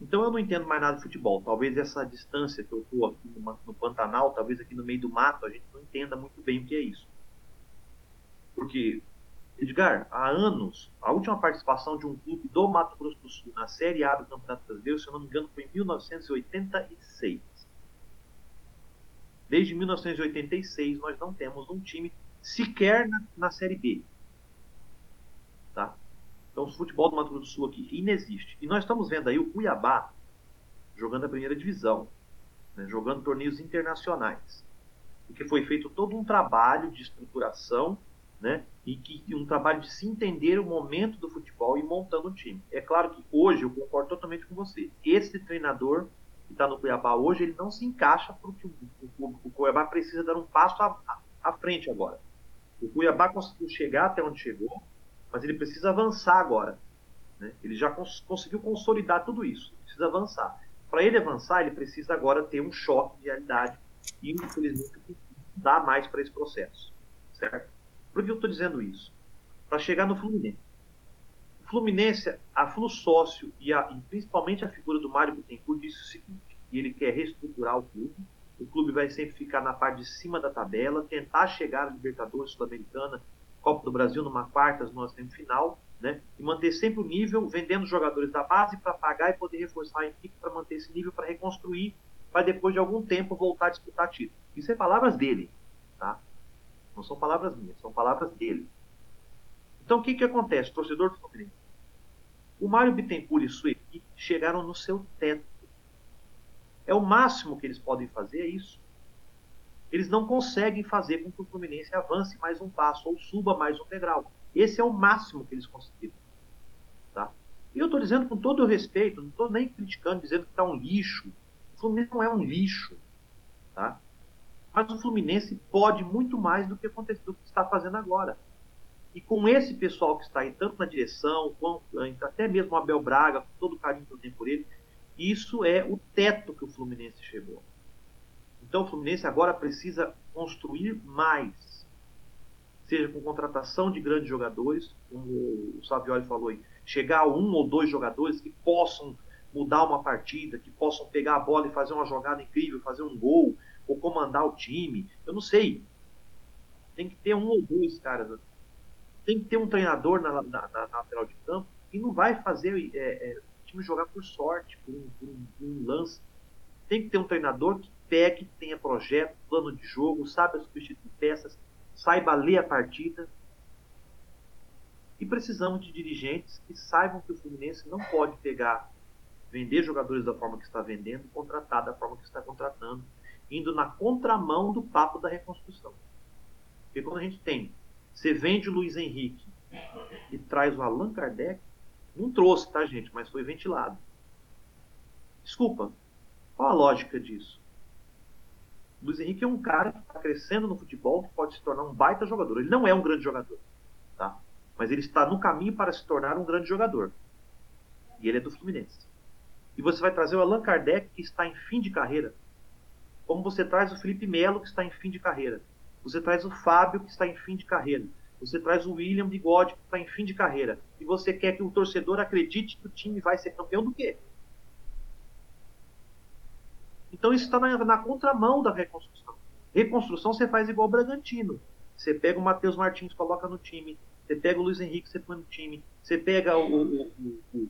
Então eu não entendo mais nada de futebol. Talvez essa distância que eu estou aqui no, no, Pantanal, talvez aqui no meio do mato, a gente não entenda muito bem o que é isso. Porque, Edgar, há anos, a última participação de um clube do Mato Grosso do Sul na Série A do Campeonato Brasileiro, se eu não me engano, foi em 1986. Desde 1986 nós não temos um time sequer na, na Série B. Tá? Então, o futebol do Mato Grosso do Sul aqui inexiste. E nós estamos vendo aí o Cuiabá jogando a primeira divisão, né, jogando torneios internacionais. Porque foi feito todo um trabalho de estruturação né, e que, um trabalho de se entender o momento do futebol e montando um time. É claro que hoje eu concordo totalmente com você. Esse treinador que está no Cuiabá hoje, ele não se encaixa porque o, o, o Cuiabá precisa dar um passo à, frente agora. O Cuiabá conseguiu chegar até onde chegou, mas ele precisa avançar agora. Né? Ele já cons conseguiu consolidar tudo isso, precisa avançar. Para ele avançar, ele precisa agora ter um choque de realidade e, infelizmente, dá mais para esse processo. Certo? Por que eu estou dizendo isso? Para chegar no Fluminense. O Fluminense, a Flu Sócio e, e principalmente a figura do Mário Bittencourt disse o seguinte, e ele quer reestruturar o clube, o clube vai sempre ficar na parte de cima da tabela, tentar chegar à Libertadores Sul-Americana Copa do Brasil numa quartas, numa semifinal, né? E manter sempre o nível, vendendo jogadores da base para pagar e poder reforçar a equipe para manter esse nível, para reconstruir, para depois de algum tempo voltar a disputar título. Isso é palavras dele, tá? Não são palavras minhas, são palavras dele. Então o que que acontece, torcedor do Fluminense? O Mário Bittencourt e sua equipe chegaram no seu teto. É o máximo que eles podem fazer, é isso. eles não conseguem fazer com que o Fluminense avance mais um passo ou suba mais um degrau. Esse é o máximo que eles conseguiram. Tá? E eu estou dizendo com todo o respeito, não estou nem criticando, dizendo que está um lixo. O Fluminense não é um lixo. Tá? Mas o Fluminense pode muito mais do que, do que está fazendo agora. E com esse pessoal que está aí, tanto na direção, quanto até mesmo o Abel Braga, com todo o carinho que eu tenho por ele, isso é o teto que o Fluminense chegou. Então o Fluminense agora precisa construir mais. Seja com contratação de grandes jogadores, como o Savioli falou aí, chegar a um ou dois jogadores que possam mudar uma partida, que possam pegar a bola e fazer uma jogada incrível, fazer um gol, ou comandar o time. Eu não sei. Tem que ter um ou dois caras. Tem que ter um treinador na, na, na, na lateral de campo que não vai fazer é, é, o time jogar por sorte, por um, por um, por um lance. Tem que ter um treinador que pegue, tenha projeto, plano de jogo, saiba substituir peças, saiba ler a partida. E precisamos de dirigentes que saibam que o Fluminense não pode pegar, vender jogadores da forma que está vendendo, contratar da forma que está contratando, indo na contramão do papo da reconstrução. Porque quando a gente tem, você vende o Luiz Henrique e traz o Allan Kardec, não trouxe, tá, gente? Mas foi ventilado. Desculpa, qual a lógica disso? Luiz Henrique é um cara que está crescendo no futebol, que pode se tornar um baita jogador. Ele não é um grande jogador, tá? Mas ele está no caminho para se tornar um grande jogador. E ele é do Fluminense. E você vai trazer o Allan Kardec, que está em fim de carreira. Como você traz o Felipe Melo, que está em fim de carreira. Você traz o Fábio, que está em fim de carreira. Você traz o William Bigode, que está em fim de carreira. E você quer que o torcedor acredite que o time vai ser campeão do quê? Então isso está na, na, contramão da reconstrução. Reconstrução você faz igual o Bragantino. Você pega o Matheus Martins, coloca no time. Você pega o Luiz Henrique, você põe no time. Você pega o, o, o,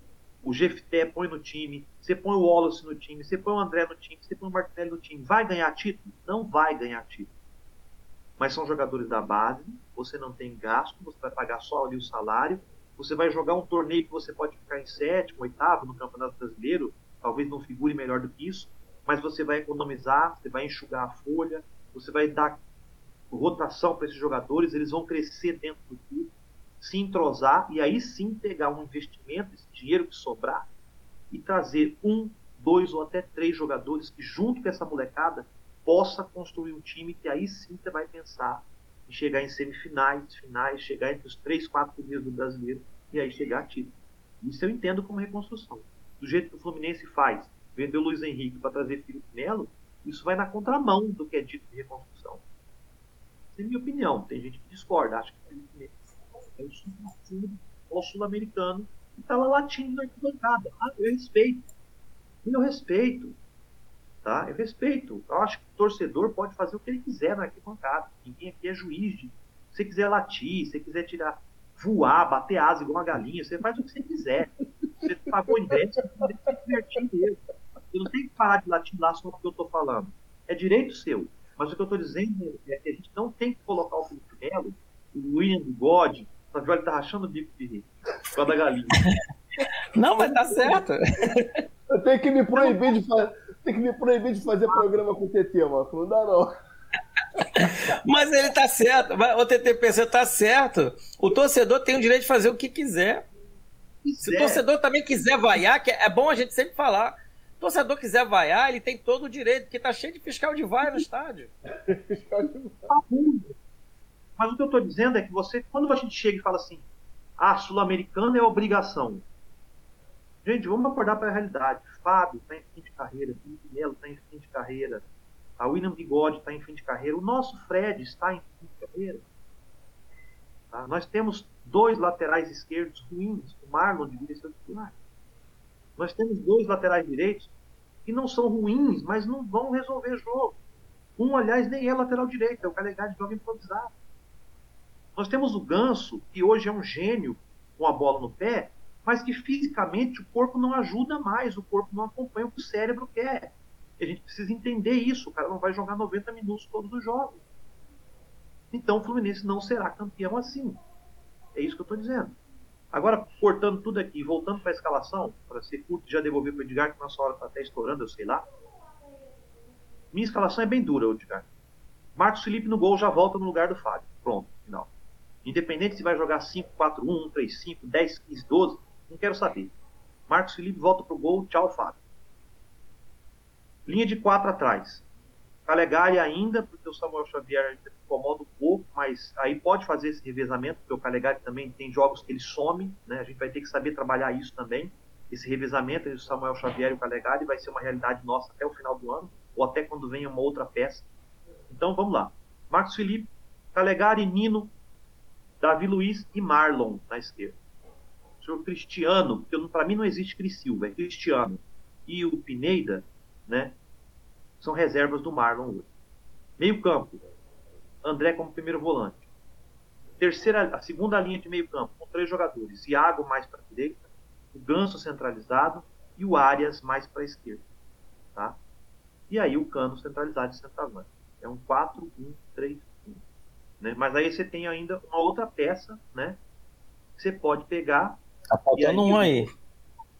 o Jefté, põe no time. Você põe o Wallace no time. Você põe o André no time. Você põe o Martinelli no time. Vai ganhar título? Não vai ganhar título. Mas são jogadores da base. Você não tem gasto. Você vai pagar só ali o salário. Você vai jogar um torneio que você pode ficar em sétimo, oitavo no Campeonato Brasileiro. Talvez não figure melhor do que isso mas você vai economizar, você vai enxugar a folha, você vai dar rotação para esses jogadores, eles vão crescer dentro do clube, se entrosar e aí sim pegar um investimento, esse dinheiro que sobrar, e trazer um, dois ou até três jogadores que, junto com essa molecada, possa construir um time que aí sim você vai pensar em chegar em semifinais, finais, chegar entre os três, quatro primeiros do brasileiro e aí chegar a título. Isso eu entendo como reconstrução. Do jeito que o Fluminense faz, vender o Luiz Henrique para trazer Felipe Melo, isso vai na contramão do que é dito de reconstrução. Essa é minha opinião. Tem gente que discorda, acha que Felipe é o sul-americano e está lá latindo na arquibancada. Ah, eu respeito. Eu respeito. Tá? Eu respeito. Eu acho que o torcedor pode fazer o que ele quiser na arquibancada. Ninguém aqui é juiz de. Se você quiser latir, se você quiser tirar, voar, bater asa igual uma galinha, você faz o que você quiser. Você pagou ingresso, você tem que se divertir mesmo. Você não tem que parar de latir lá só porque eu estou falando. É direito seu. Mas o que eu estou dizendo é que a gente não tem que colocar o Felipe Melo, o William Bigode, o Savioli tá rachando o bico de rir, da galinha. Não, mas tá certo. Eu tenho que me proibir de fazer, tem que me proibir de fazer programa com o TT, mano. Não dá não. Mas ele tá certo. O TTPC tá certo. O torcedor tem o direito de fazer o que quiser. Se o torcedor também quiser vaiar, que é bom a gente sempre falar o torcedor quiser vaiar, ele tem todo o direito, porque tá cheio de fiscal de vaia no estádio. Mas o que eu estou dizendo é que você, quando a gente chega e fala assim, ah, sul-americano é obrigação. Gente, vamos acordar para a realidade. Fábio está em fim de carreira, Felipe Melo está em fim de carreira, a William Bigode está em fim de carreira, o nosso Fred está em fim de carreira. Tá? Nós temos dois laterais esquerdos ruins, o Marlon deveria ser titular. Nós temos dois laterais direitos que não são ruins, mas não vão resolver jogo. Um, aliás, nem é lateral direito, é o Calegari joga improvisado. Nós temos o Ganso, que hoje é um gênio com a bola no pé, mas que fisicamente o corpo não ajuda mais, o corpo não acompanha o que o cérebro quer. E a gente precisa entender isso, o cara não vai jogar 90 minutos todos os jogos. Então o Fluminense não será campeão assim. É isso que eu estou dizendo. Agora, cortando tudo aqui, voltando para a escalação, para ser curto, já devolver para o Edgar, que nossa hora está até estourando, eu sei lá. Minha escalação é bem dura, Edgar. Marcos Felipe no gol já volta no lugar do Fábio. Pronto. Independente se vai jogar 5, 4, 1, 3, 5, 10, 15, 12, não quero saber. Marcos Felipe volta pro gol, tchau, Fábio. Linha de 4 atrás. Calegari ainda, porque o Samuel Xavier incomoda um pouco, mas aí pode fazer esse revezamento, porque o Calegari também tem jogos que ele some, né? A gente vai ter que saber trabalhar isso também. Esse revezamento entre o Samuel Xavier e o Calegari vai ser uma realidade nossa até o final do ano, ou até quando venha uma outra peça. Então vamos lá. Marcos Felipe, Calegari, Nino, Davi Luiz e Marlon na esquerda. O senhor Cristiano, porque para mim não existe Crisilva, é Cristiano. E o Pineida, né? São reservas do Marlon hoje. Meio campo, André como primeiro volante. Terceira, a segunda linha de meio campo, com três jogadores. Iago mais para a direita, o Ganso centralizado e o Arias mais para a esquerda. Tá? E aí o Cano centralizado de centroavante. É um 4-1-3-1. Né? Mas aí você tem ainda uma outra peça, né? Que você pode pegar. Tá faltando um aí.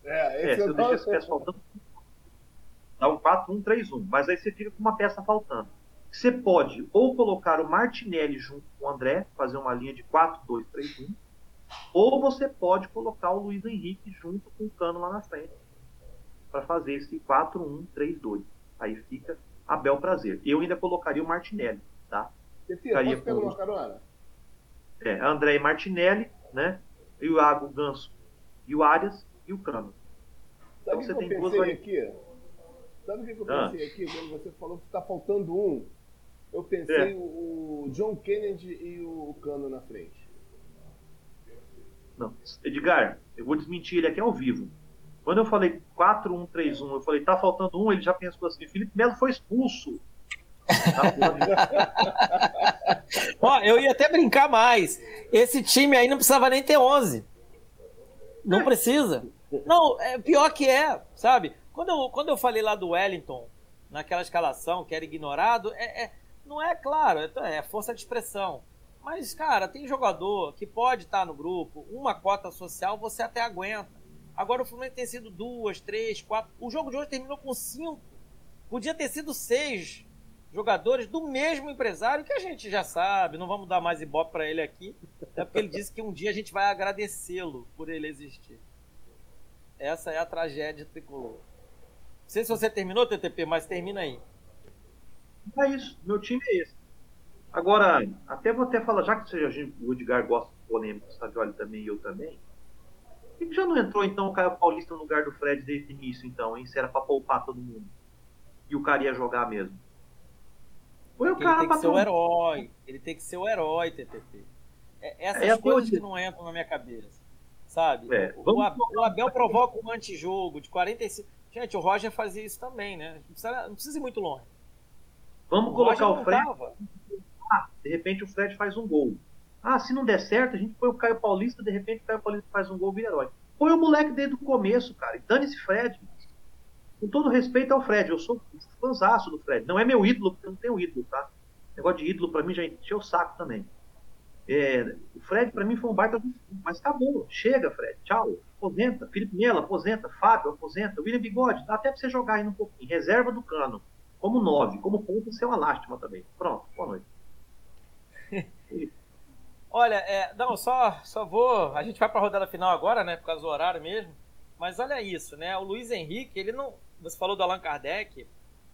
É, é, se eu deixar essa peça faltando, dá um 4-1-3-1. Mas aí você fica com uma peça faltando. Você pode ou colocar o Martinelli junto com o André, fazer uma linha de 4-2-3-1, ou você pode colocar o Luiz Henrique junto com o Cano lá na frente, para fazer esse 4-1-3-2. Aí fica a bel prazer. Eu ainda colocaria o Martinelli, tá? Ficaria posso pegar uma carona? É, André e Martinelli, né? E o Iago, Ganso e o Arias e o Cano. Sabe então você tem duas aqui? Sabe o que, eu ah. pensei aqui quando você falou que está faltando um? Eu pensei é. o John Kennedy e o Cano na frente. Não. Edgar, eu vou desmentir ele aqui ao vivo. Quando eu falei 4-1-3-1, eu falei, tá faltando um, ele já pensou assim, Felipe Melo foi expulso. Ó, eu ia até brincar mais. Esse time aí não precisava nem ter 11. Não precisa. Não, é pior que é, sabe? Quando eu, quando eu falei lá do Wellington, naquela escalação que era ignorado, é, é não é claro, é, é força de expressão. Mas, cara, tem jogador que pode estar no grupo, uma cota social você até aguenta. Agora o Fluminense tem sido duas, três, quatro. O jogo de hoje terminou com cinco. Podia ter sido seis jogadores do mesmo empresário que a gente já sabe. Não vamos dar mais ibope para ele aqui, até porque ele disse que um dia a gente vai agradecê-lo por ele existir. Essa é a tragédia tricolor. Não sei se você terminou, TTP, mas termina aí. É isso, meu time é esse. Agora, até vou até falar, já que seja, o Edgar gosta de polêmica, o Savioli também e eu também, por que já não entrou então o Caio Paulista no lugar do Fred desde o início, então, hein? Se era pra poupar todo mundo. E o cara ia jogar mesmo. Foi o cara ele tem que ser o herói. Ele tem que ser o herói, TTP. É, essas é, coisas que não entram na minha cabeça. Sabe? É, o, o, Abel provoca um antijogo de 45. Gente, o Roger fazia isso também, né? Não precisa, não precisa ir muito longe. Vamos o colocar o Fred. Ah, de repente o Fred faz um gol. Ah, se não der certo, a gente põe o Caio Paulista, de repente o Caio Paulista faz um gol vira herói. Põe o moleque desde o começo, cara. E dane-se Fred. Com todo respeito ao Fred, eu sou fãzaço do Fred. Não é meu ídolo, porque eu não tenho ídolo, tá? negócio de ídolo pra mim já encheu o saco também. É, o Fred pra mim foi um baita, mas acabou. Chega, Fred. Tchau. Aposenta. Felipe Melo, aposenta. Fábio, aposenta. William Bigode, dá até pra você jogar aí um pouquinho. Reserva do cano. Como nove. Como ponto, você é uma lástima também. Pronto. Boa noite. olha, é, não, só, só vou. A gente vai para rodada final agora, né? Por causa do horário mesmo. Mas olha isso, né? O Luiz Henrique, ele não. Você falou do Allan Kardec.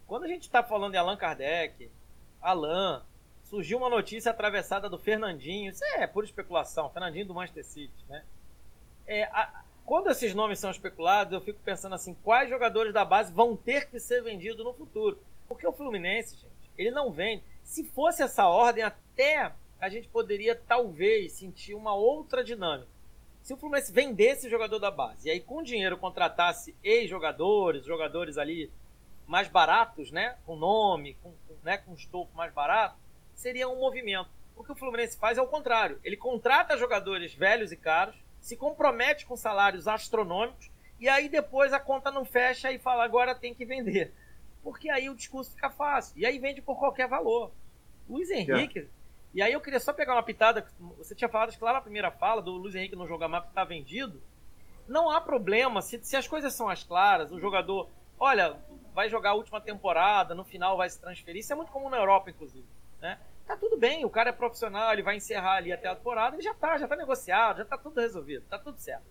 Quando a gente está falando de Allan Kardec, Allan, surgiu uma notícia atravessada do Fernandinho. Isso é pura especulação. Fernandinho do Manchester City, né? É, a, quando esses nomes são especulados, eu fico pensando assim: quais jogadores da base vão ter que ser vendidos no futuro? Porque o Fluminense, gente, ele não vende. Se fosse essa ordem, até a gente poderia talvez sentir uma outra dinâmica. Se o Fluminense vendesse jogador da base e aí com dinheiro contratasse ex-jogadores, jogadores ali mais baratos, né, com nome, com, com, né, com estofo mais barato, seria um movimento. O que o Fluminense faz é o contrário. Ele contrata jogadores velhos e caros, se compromete com salários astronômicos e aí depois a conta não fecha e fala agora tem que vender. Porque aí o discurso fica fácil. E aí vende por qualquer valor. Luiz Henrique. É. E aí eu queria só pegar uma pitada. Você tinha falado, acho que lá na primeira fala, do Luiz Henrique não jogar porque está vendido. Não há problema. Se, se as coisas são as claras, o jogador, olha, vai jogar a última temporada, no final vai se transferir. Isso é muito comum na Europa, inclusive. né? Tá tudo bem, o cara é profissional, ele vai encerrar ali até a temporada, ele já tá, já tá negociado, já tá tudo resolvido, tá tudo certo.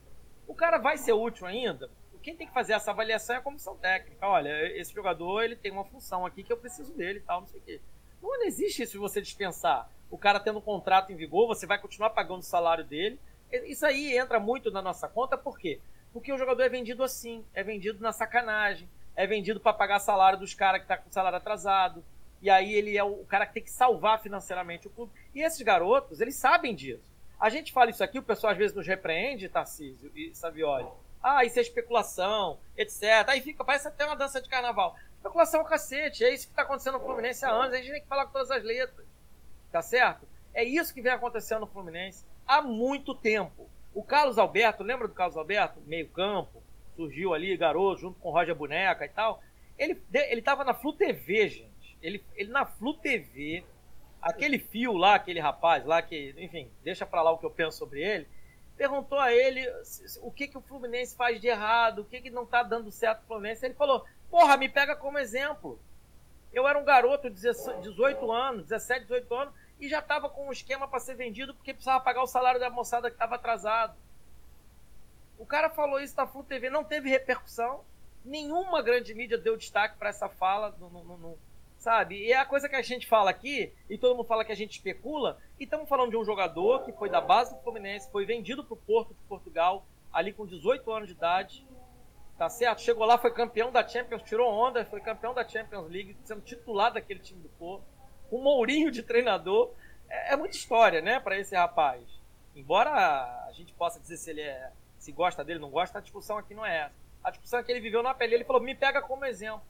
O cara vai ser útil ainda? Quem tem que fazer essa avaliação é a comissão técnica. Olha, esse jogador ele tem uma função aqui que eu preciso dele e tal, não sei o quê. Não existe isso de você dispensar. O cara tendo um contrato em vigor, você vai continuar pagando o salário dele. Isso aí entra muito na nossa conta, por quê? Porque o jogador é vendido assim, é vendido na sacanagem, é vendido para pagar salário dos caras que tá com salário atrasado. E aí ele é o cara que tem que salvar financeiramente o clube. E esses garotos, eles sabem disso. A gente fala isso aqui, o pessoal às vezes nos repreende, Tarcísio e Savioli. Ah, isso é especulação, etc. Aí fica, parece até uma dança de carnaval. Especulação é cacete, é isso que está acontecendo no Fluminense há anos, a gente tem que falar com todas as letras. Tá certo? É isso que vem acontecendo no Fluminense há muito tempo. O Carlos Alberto, lembra do Carlos Alberto? Meio campo, surgiu ali, garoto, junto com Roger Boneca e tal. Ele, ele tava na Flu TV, gente. Ele, ele na Flu TV, aquele fio lá, aquele rapaz lá, que, enfim, deixa pra lá o que eu penso sobre ele, perguntou a ele o que, que o Fluminense faz de errado, o que, que não tá dando certo pro Fluminense. Ele falou: Porra, me pega como exemplo. Eu era um garoto de 18 anos, 17, 18 anos, e já estava com um esquema para ser vendido porque precisava pagar o salário da moçada que estava atrasado. O cara falou isso na Flu TV, não teve repercussão. Nenhuma grande mídia deu destaque para essa fala, no, no, no, sabe? E é a coisa que a gente fala aqui, e todo mundo fala que a gente especula, e estamos falando de um jogador que foi da base do Fluminense, foi vendido para o Porto de Portugal, ali com 18 anos de idade, Tá certo? Chegou lá, foi campeão da Champions, tirou onda, foi campeão da Champions League, sendo titular daquele time do Porto. Um Mourinho de treinador. É, é muita história, né, para esse rapaz. Embora a gente possa dizer se ele é, se gosta dele, não gosta, a discussão aqui não é essa. A discussão é que ele viveu na pele, ele falou: "Me pega como exemplo".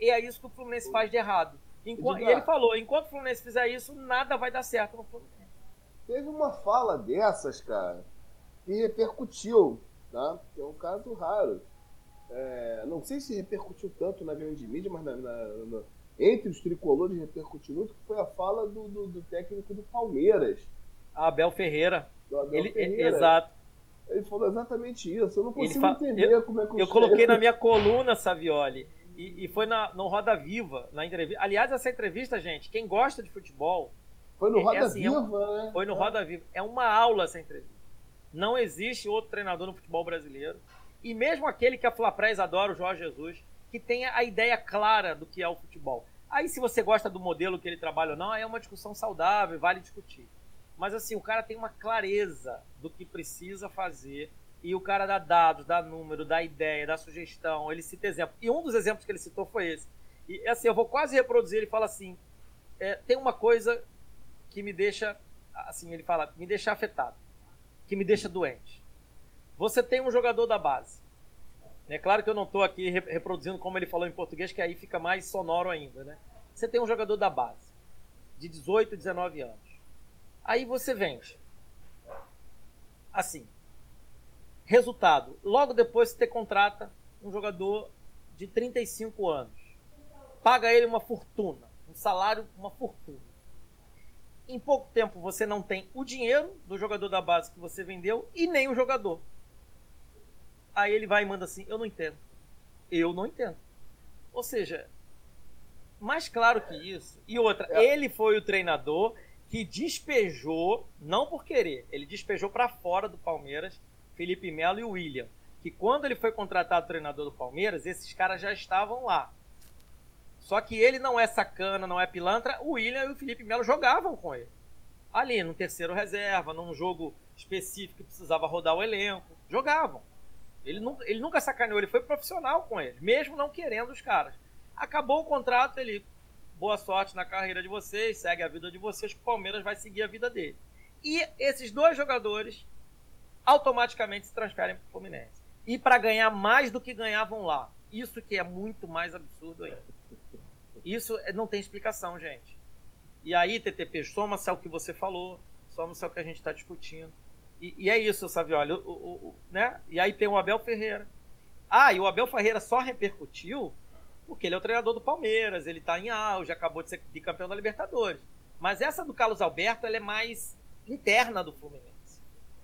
E é isso que o Fluminense faz de errado. Enquanto, e ele falou: "Enquanto o Fluminense fizer isso, nada vai dar certo no Fluminense". Teve uma fala dessas, cara, que repercutiu, tá? É um caso raro é, não sei se repercutiu tanto na grande mídia, mas na, na, na, entre os tricolores repercutiu muito, que foi a fala do, do, do técnico do Palmeiras. Abel Ferreira. Abel ele, Ferreira. Exato. Ele falou exatamente isso. Eu não consigo entender eu, como é que eu. Eu coloquei na minha coluna, Savioli. E, e foi na, no Roda Viva, na entrevista. Aliás, essa entrevista, gente, quem gosta de futebol. Foi no é, Roda é assim, Viva, é um, né? Foi no é. Roda Viva. É uma aula essa entrevista. Não existe outro treinador no futebol brasileiro e mesmo aquele que a Flaprés adora, o Jorge Jesus, que tenha a ideia clara do que é o futebol. Aí, se você gosta do modelo que ele trabalha ou não, é uma discussão saudável, vale discutir. Mas, assim, o cara tem uma clareza do que precisa fazer e o cara dá dados, dá número, dá ideia, dá sugestão, ele cita exemplo. E um dos exemplos que ele citou foi esse. E, assim, eu vou quase reproduzir, ele fala assim, é, tem uma coisa que me deixa, assim, ele fala, me deixa afetado, que me deixa doente. Você tem um jogador da base. É claro que eu não estou aqui reproduzindo como ele falou em português, que aí fica mais sonoro ainda, né? Você tem um jogador da base, de 18, 19 anos. Aí você vende. Assim. Resultado. Logo depois você contrata um jogador de 35 anos. Paga ele uma fortuna. Um salário, uma fortuna. Em pouco tempo você não tem o dinheiro do jogador da base que você vendeu e nem o jogador. Aí ele vai e manda assim: Eu não entendo. Eu não entendo. Ou seja, mais claro que isso. E outra, é. ele foi o treinador que despejou, não por querer, ele despejou para fora do Palmeiras Felipe Melo e o William. Que quando ele foi contratado treinador do Palmeiras, esses caras já estavam lá. Só que ele não é sacana, não é pilantra. O William e o Felipe Melo jogavam com ele. Ali, no terceiro reserva, num jogo específico que precisava rodar o elenco. Jogavam. Ele, nunca, ele nunca sacaneou, ele foi profissional com ele, mesmo não querendo os caras. Acabou o contrato, ele. Boa sorte na carreira de vocês, segue a vida de vocês, o Palmeiras vai seguir a vida dele. E esses dois jogadores automaticamente se transferem para o Fluminense. E para ganhar mais do que ganhavam lá. Isso que é muito mais absurdo ainda. Isso é, não tem explicação, gente. E aí, TTP, soma-se ao que você falou, soma-se ao que a gente está discutindo. E, e é isso, Savioli. O, o, o, né? E aí tem o Abel Ferreira. Ah, e o Abel Ferreira só repercutiu porque ele é o treinador do Palmeiras, ele está em auge, acabou de ser campeão da Libertadores. Mas essa do Carlos Alberto ela é mais interna do Fluminense.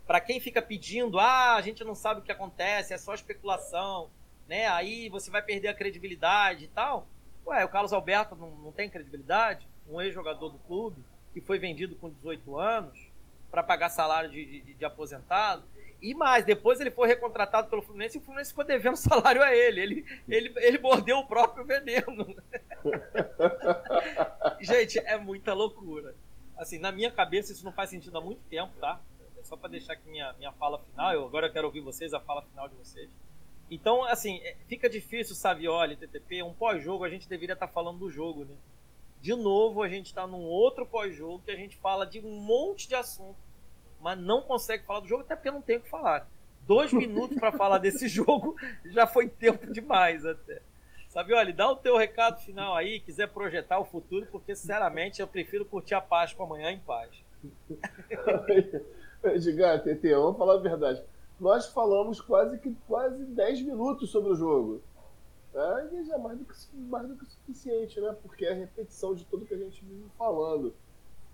Para quem fica pedindo, ah, a gente não sabe o que acontece, é só especulação, né? Aí você vai perder a credibilidade e tal. Ué, o Carlos Alberto não, não tem credibilidade? um ex-jogador do clube, que foi vendido com 18 anos para pagar salário de, de, de, aposentado. E mais, depois ele foi recontratado pelo Fluminense e o Fluminense ficou devendo salário a ele. Ele, ele, ele mordeu o próprio veneno. Gente, é muita loucura. Assim, na minha cabeça isso não faz sentido há muito tempo, tá? É só para deixar aqui minha, minha fala final. Eu agora quero ouvir vocês, a fala final de vocês. Então, assim, é, fica difícil, Savioli, TTP, um pós-jogo, a gente deveria estar tá falando do jogo, né? De novo, a gente está num outro pós-jogo que a gente fala de um monte de assunto, mas não consegue falar do jogo, até porque não tem o que falar. Dois minutos para falar desse jogo já foi tempo demais até. Savioli, dá o teu recado final aí, quiser projetar o futuro, porque sinceramente eu prefiro curtir a Páscoa amanhã em paz. Edgar, TT, vamos falar a verdade nós falamos quase que quase 10 minutos sobre o jogo. E já é mais do, que, mais do que suficiente, né? Porque é a repetição de tudo que a gente vive falando.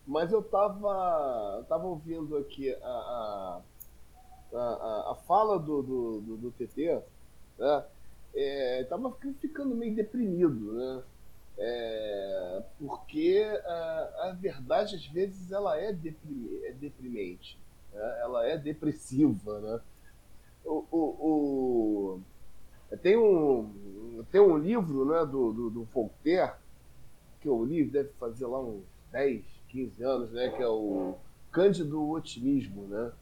Mas eu tava, tava ouvindo aqui a, a, a, a fala do, do, do, do TT, né? É, tava ficando meio deprimido, né? É, porque a, a, verdade às vezes ela é, deprime, é deprimente, né? ela é depressiva, né? o, o, o, tem, um, tem um livro né, do, do, do Voltaire, que eu li, deve fazer lá uns 10, 15 anos, né, que é o Cândido Otimismo, né?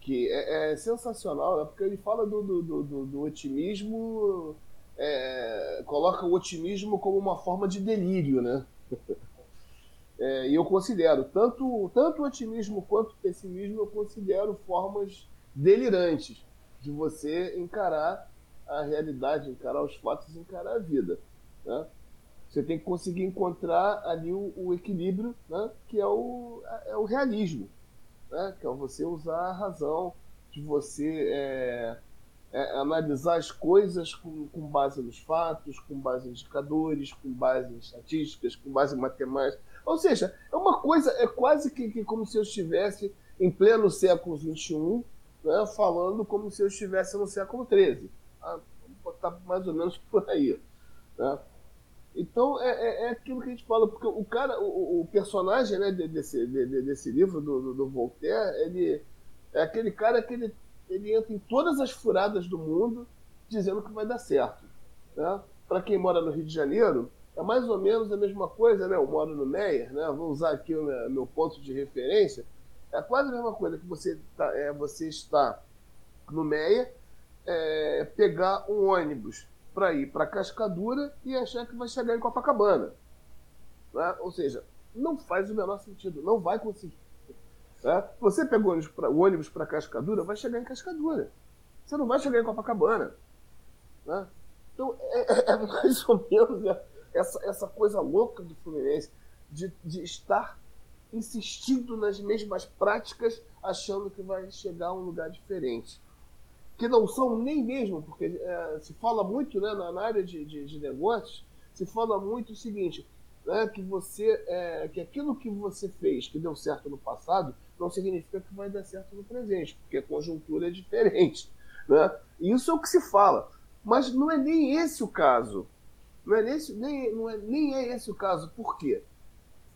Que é, é sensacional, né, porque ele fala do, do, do, do otimismo, é, coloca o otimismo como uma forma de delírio, né? É, e eu considero, tanto, tanto otimismo quanto pessimismo, eu considero formas delirantes de você encarar a realidade, encarar os fatos, encarar a vida. Né? Você tem que conseguir encontrar ali o, o equilíbrio, né? que é o, é o realismo, né? que é você usar a razão, de você é, é, analisar as coisas com, com, base nos fatos, com base em indicadores, com base em estatísticas, com base em matemática. Ou seja, é uma coisa, é quase que, que como se eu estivesse em pleno século XXI, né, falando como se eu estivesse no século XIII. Ah, botar mais ou menos por aí. Né? Então é, é, é, aquilo que a gente fala, porque o cara, o, o personagem né, desse, de, desse livro do, do, do, Voltaire, ele é aquele cara que ele, ele entra em todas as furadas do mundo dizendo que vai dar certo. Né? Para quem mora no Rio de Janeiro, é mais ou menos a mesma coisa, né? Eu moro no Meyer, né? Vou usar aqui o meu ponto de referência. É quase a mesma coisa que você, tá, é, você está no Meia, é, pegar um ônibus para ir para Cascadura e achar que vai chegar em Copacabana. Né? Ou seja, não faz o menor sentido, não vai conseguir. Né? Você pegou o ônibus para Cascadura, vai chegar em Cascadura. Você não vai chegar em Copacabana. Né? Então, é, é, é mais ou menos essa, essa coisa louca do Fluminense de, de estar insistindo nas mesmas práticas, achando que vai chegar a um lugar diferente. Que não são nem mesmo, porque é, se fala muito né, na, área de, de, de, negócios, se fala muito o seguinte, né, que você é, que aquilo que você fez que deu certo no passado não significa que vai dar certo no presente, porque a conjuntura é diferente. Né? Isso é o que se fala. Mas não é nem esse o caso. Não é, nesse, nem, não é, nem é esse o caso. Por quê?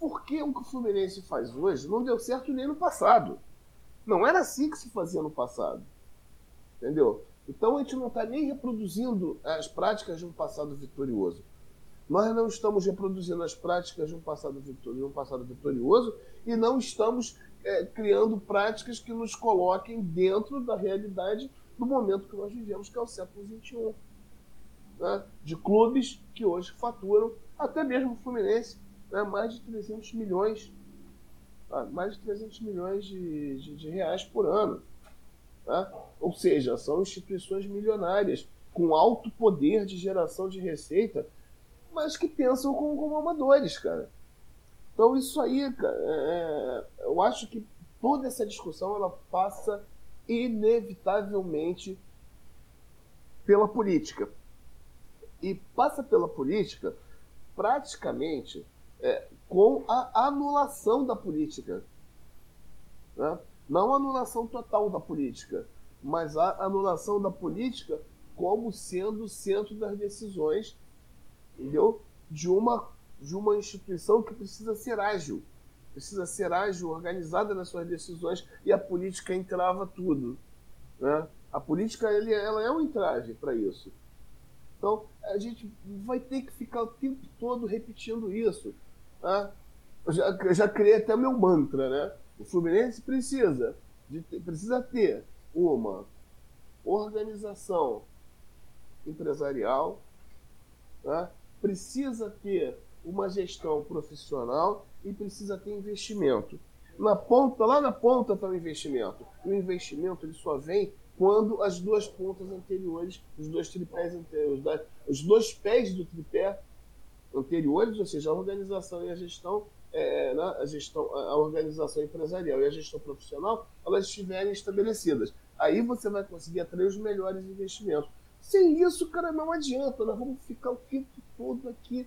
Porque o que o Fluminense faz hoje não deu certo nem no passado. Não era assim que se fazia no passado. Entendeu? Então a gente não está nem reproduzindo as práticas de um passado vitorioso. Nós não estamos reproduzindo as práticas de um passado, vitorioso, de um passado vitorioso e não estamos é, criando práticas que nos coloquem dentro da realidade do momento que nós vivemos, que é o século XXI. Né? De clubes que hoje faturam, até mesmo o Fluminense, né, mais de 300 milhões, mais de 300 milhões de, de, de reais por ano. Tá? Ou seja, são instituições milionárias com alto poder de geração de receita, mas que pensam como, como amadores, cara. Então isso aí, cara, é, eu acho que toda essa discussão ela passa inevitavelmente pela política. E passa pela política praticamente é, com a anulação da política. Né? Não anulação total da política, mas a anulação da política como sendo o centro das decisões entendeu? de uma de uma instituição que precisa ser ágil, precisa ser ágil, organizada nas suas decisões, e a política entrava tudo. Né? A política ela é um entrave para isso. Então, a gente vai ter que ficar o tempo todo repetindo isso. Né? Eu, já, já criei até meu mantra, né? O Fluminense precisa, de, precisa ter uma organização empresarial, né? precisa ter uma gestão profissional e precisa ter investimento. Na ponta, lá na ponta está o investimento. O investimento ele só vem quando as duas pontas anteriores, os dois tripés anteriores, os dois pés do tripé anteriores, ou seja, a organização e a gestão, é, né, a gestão, a organização empresarial e a gestão profissional, elas estiverem estabelecidas. Aí você vai conseguir atrair os melhores investimentos. Sem isso, cara, não adianta. Nós vamos ficar o tempo todo aqui,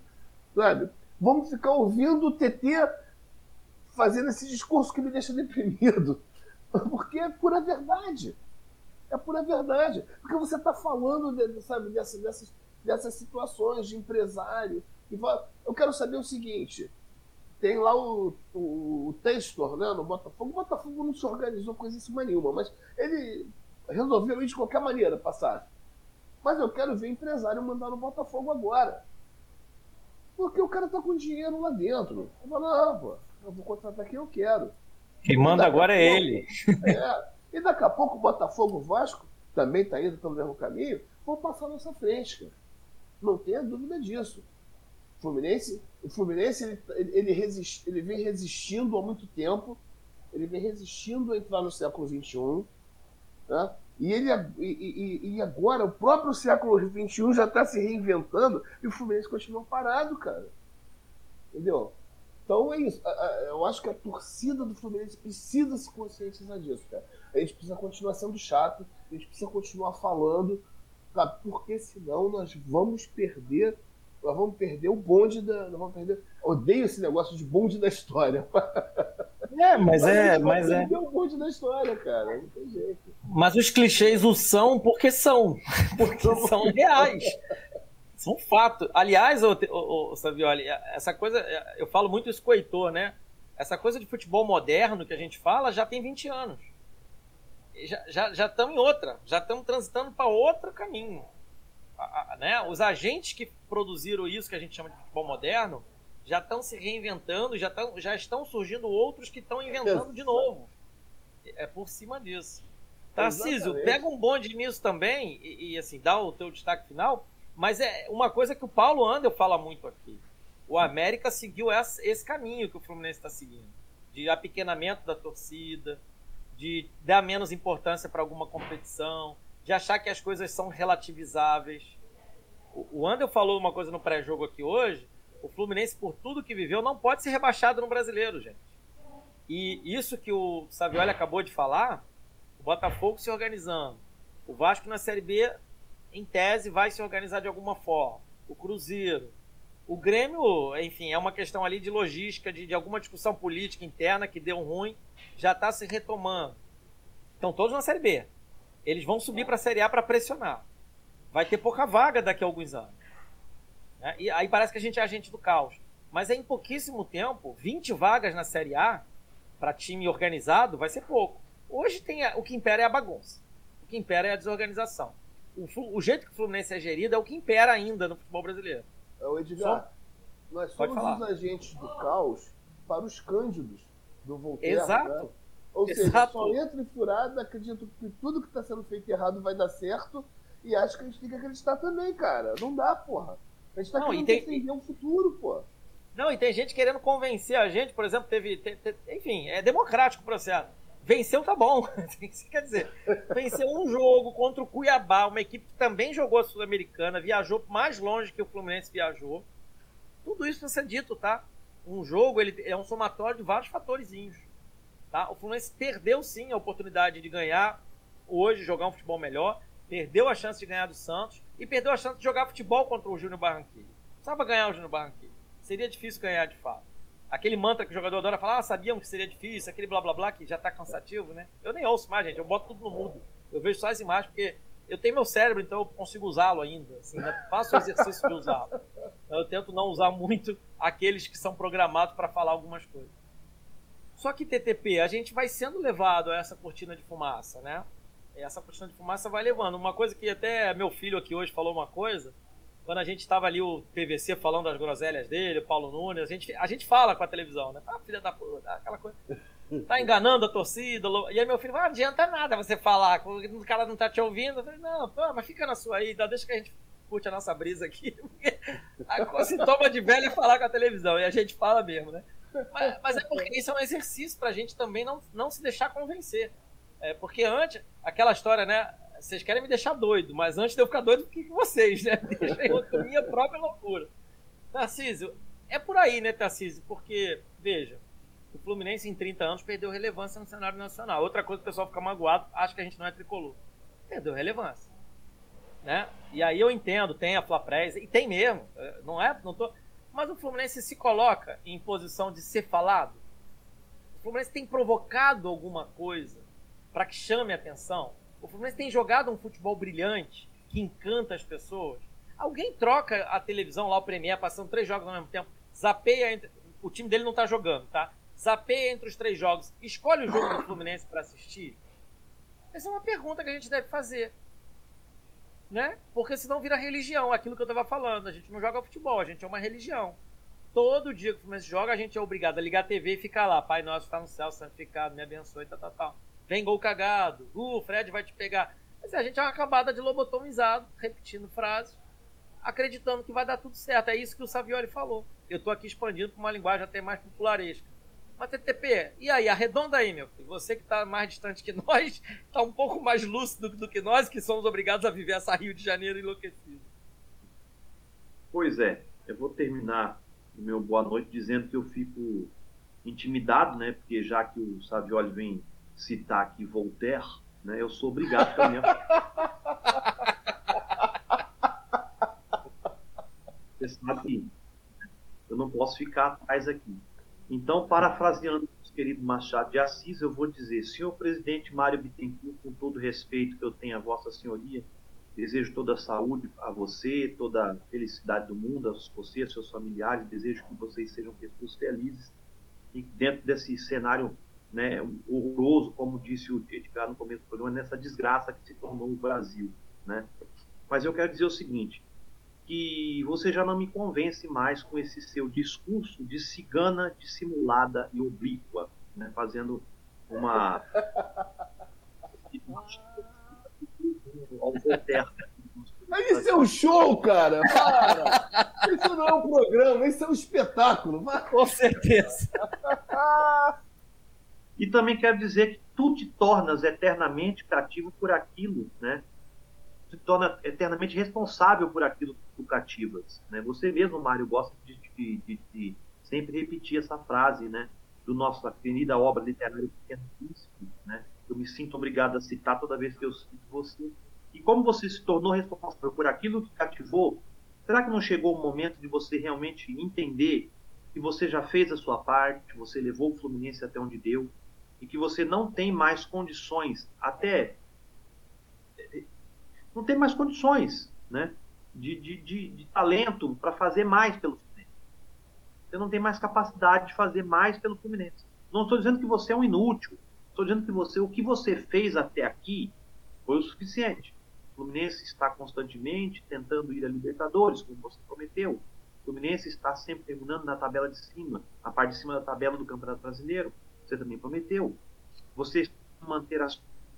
sabe? Vamos ficar ouvindo o TT fazendo esse discurso que me deixa deprimido. Porque é pura verdade. É pura verdade. Porque você está falando, de, sabe, dessas, dessas, dessas situações de empresário. Eu quero saber o seguinte: tem lá o, o, o Testor, né, no Botafogo. O Botafogo não se organizou coisíssima nenhuma, mas ele resolveu ir de qualquer maneira passar. Mas eu quero ver empresário mandar no Botafogo agora. Porque o cara tá com dinheiro lá dentro. Eu falo, não, pô, eu vou contratar quem eu quero. Quem manda agora é ele. É, e daqui a pouco o Botafogo Vasco também está indo pelo mesmo caminho, vão passar na nossa frente, cara. Não tenha dúvida disso. Fluminense, o Fluminense ele, ele, resist, ele vem resistindo há muito tempo, ele vem resistindo a entrar no século XXI, né? e, ele, e, e, e agora o próprio século XXI já está se reinventando e o Fluminense continua parado, cara. Entendeu? Então é isso. Eu acho que a torcida do Fluminense precisa se conscientizar disso, cara. A gente precisa continuar sendo chato, a gente precisa continuar falando, porque senão nós vamos perder, nós vamos perder o bonde da. Nós vamos perder. Odeio esse negócio de bonde da história. É, mas, mas é. Mas é. o bonde da história, cara. Não tem jeito. Mas os clichês o são porque são. Porque são reais. São fatos. Aliás, o, o Savioli, essa coisa, eu falo muito isso com o Heitor, né? Essa coisa de futebol moderno que a gente fala já tem 20 anos. Já estamos já, já em outra, já estamos transitando para outro caminho. A, a, né? Os agentes que produziram isso que a gente chama de futebol moderno já estão se reinventando, já, tão, já estão surgindo outros que estão inventando de novo. É por cima disso. Tarcísio, pega um bonde nisso também e, e assim, dá o teu destaque final mas é uma coisa que o Paulo Andel fala muito aqui. O América seguiu esse caminho que o Fluminense está seguindo. De apequenamento da torcida, de dar menos importância para alguma competição, de achar que as coisas são relativizáveis. O Andel falou uma coisa no pré-jogo aqui hoje. O Fluminense, por tudo que viveu, não pode ser rebaixado no brasileiro, gente. E isso que o Savioli acabou de falar, o Botafogo se organizando, o Vasco na Série B em tese, vai se organizar de alguma forma. O Cruzeiro. O Grêmio, enfim, é uma questão ali de logística, de, de alguma discussão política interna que deu ruim, já está se retomando. Estão todos na Série B. Eles vão subir para a Série A para pressionar. Vai ter pouca vaga daqui a alguns anos. Né? E aí parece que a gente é agente do caos. Mas é em pouquíssimo tempo, 20 vagas na Série A para time organizado vai ser pouco. Hoje tem a, o que impera é a bagunça. O que impera é a desorganização o, o, jeito que o Fluminense é gerido é o que impera ainda no futebol brasileiro. É o Edgar. Só... Nós somos os agentes do caos para os cândidos do Voltaire. Exato. Né? Ou Exato. seja, só entra em furada, acredito que tudo que está sendo feito errado vai dar certo e acho que a gente tem que acreditar também, cara. Não dá, porra. A gente está querendo tem... defender um futuro, porra. Não, e tem gente querendo convencer a gente, por exemplo, teve, teve enfim, é democrático o processo. Venceu tá bom. Quer dizer, venceu um jogo contra o Cuiabá, uma equipe que também jogou a Sul-Americana, viajou mais longe que o Fluminense viajou. Tudo isso precisa ser dito, tá? Um jogo ele é um somatório de vários fatorzinhos. Tá? O Fluminense perdeu sim a oportunidade de ganhar hoje, jogar um futebol melhor, perdeu a chance de ganhar do Santos e perdeu a chance de jogar futebol contra o Júnior Barranquilla. Precisava ganhar o Júnior Barranquilla. Seria difícil ganhar de fato aquele mantra que o jogador adora falar, ah, sabiam que seria difícil, aquele blá blá blá que já tá cansativo, né? Eu nem ouço mais, gente, eu boto tudo no mudo. Eu vejo só as imagens, porque eu tenho meu cérebro, então eu consigo usá-lo ainda. Assim, né? Faço o exercício de usá-lo. Eu tento não usar muito aqueles que são programados para falar algumas coisas. Só que TTP, a gente vai sendo levado a essa cortina de fumaça, né? Essa cortina de fumaça vai levando. Uma coisa que até meu filho aqui hoje falou uma coisa, quando a gente estava ali, o PVC falando das groselhas dele, o Paulo Nunes, a gente, a gente fala com a televisão, né? Ah, filha da puta, aquela coisa. Tá enganando a torcida. E aí meu filho, não adianta nada você falar, o cara não tá te ouvindo. Eu falei, não, pô, mas fica na sua aí, deixa que a gente curte a nossa brisa aqui. A sintoma de velho é falar com a televisão, e a gente fala mesmo, né? Mas, mas, é porque isso é um exercício pra gente também não, não se deixar convencer. É, porque antes, aquela história, né? Vocês querem me deixar doido, mas antes de eu ficar doido, fiquei com vocês, né? Deixa eu minha própria loucura. Tarcísio, é por aí, né, Tarcísio? Porque, veja, o Fluminense em 30 anos perdeu relevância no cenário nacional. Outra coisa que o pessoal fica magoado, acha que a gente não é tricolor. Perdeu relevância. Né? E aí eu entendo, tem a Flaprés, e tem mesmo, é, não é, não tô, mas o Fluminense se coloca em posição de ser falado. O Fluminense tem provocado alguma coisa para que chame a atenção. O Fluminense tem jogado um futebol brilhante que encanta as pessoas. Alguém troca a televisão lá, o Premier, passando três jogos ao mesmo tempo, zapeia entre... O time dele não tá jogando, tá? Zapeia entre os três jogos, escolhe o jogo do Fluminense para assistir. Essa é uma pergunta que a gente deve fazer né? Porque senão vira religião, aquilo que eu tava falando. A gente não joga futebol, a gente é uma religião. Todo dia que o Fluminense joga, a gente é obrigado a ligar a TV e ficar lá. Pai nosso está no céu, santificado, me abençoe, tal, tal, tal. Vem gol cagado. Uh, o Fred vai te pegar. Mas a gente é uma acabada de lobotomizado, repetindo frases, acreditando que vai dar tudo certo. É isso que o Savioli falou. Eu tô aqui expandindo para uma linguagem até mais popularesca. Mas TTP, e aí, arredonda aí, meu filho. Você que está mais distante que nós, está um pouco mais lúcido do que nós, que somos obrigados a viver essa Rio de Janeiro enlouquecido. Pois é, eu vou terminar o meu boa noite dizendo que eu fico intimidado, né? Porque já que o Savioli vem citar aqui Voltaire, né? Eu sou obrigado também. Você sabe que eu não posso ficar atrás aqui. Então, parafraseando o querido Machado de Assis, eu vou dizer: senhor presidente Mário Bittencourt, com todo o respeito que eu tenho a Vossa Senhoria, desejo toda a saúde a você, toda a felicidade do mundo, a você, a seus familiares, desejo que vocês sejam pessoas felizes e dentro desse cenário né, horroroso, como disse o Edgar no começo do programa, nessa desgraça que se tornou o Brasil. Né? Mas eu quero dizer o seguinte: que você já não me convence mais com esse seu discurso de cigana dissimulada e oblíqua, né? fazendo uma. Mas isso é um show, cara! Para! Isso não é um programa, isso é um espetáculo. Com certeza. e também quero dizer que tu te tornas eternamente cativo por aquilo, né? Se torna eternamente responsável por aquilo que tu cativas. Né? Você mesmo, Mário, gosta de, de, de, de, sempre repetir essa frase né? do nossa querida obra literária Pequeno Príncipe. Né? Eu me sinto obrigado a citar toda vez que eu cito você. E como você se tornou responsável por aquilo que cativou, será que não chegou o momento de você realmente entender que você já fez a sua parte, você levou o Fluminense até onde deu, e que você não tem mais condições, até não tem mais condições né, de, de, de, de talento para fazer mais pelo Fluminense. Você não tem mais capacidade de fazer mais pelo Fluminense. Não estou dizendo que você é um inútil. Estou dizendo que você, o que você fez até aqui foi o suficiente. O Fluminense está constantemente tentando ir a Libertadores, como você prometeu. O Fluminense está sempre terminando na tabela de cima, a parte de cima da tabela do Campeonato Brasileiro. Você também prometeu. Você manter a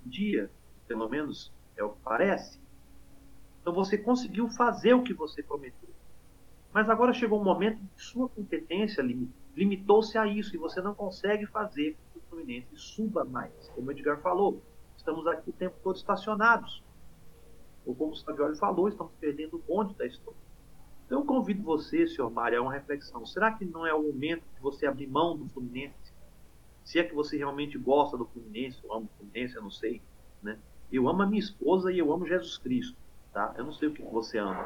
dia, pelo menos é o que parece. Então você conseguiu fazer o que você prometeu. Mas agora chegou um momento que sua competência limitou-se a isso e você não consegue fazer que o Fluminense suba mais. Como o Edgar falou, estamos aqui o tempo todo estacionados. Ou como o Savioli falou, estamos perdendo o bonde da história. Então eu convido você, senhor Mário, a uma reflexão. Será que não é o momento de você abrir mão do Fluminense? Se é que você realmente gosta do Fluminense, eu amo o Fluminense, eu não sei. Né? Eu amo a minha esposa e eu amo Jesus Cristo tá? Eu não sei o que você ama.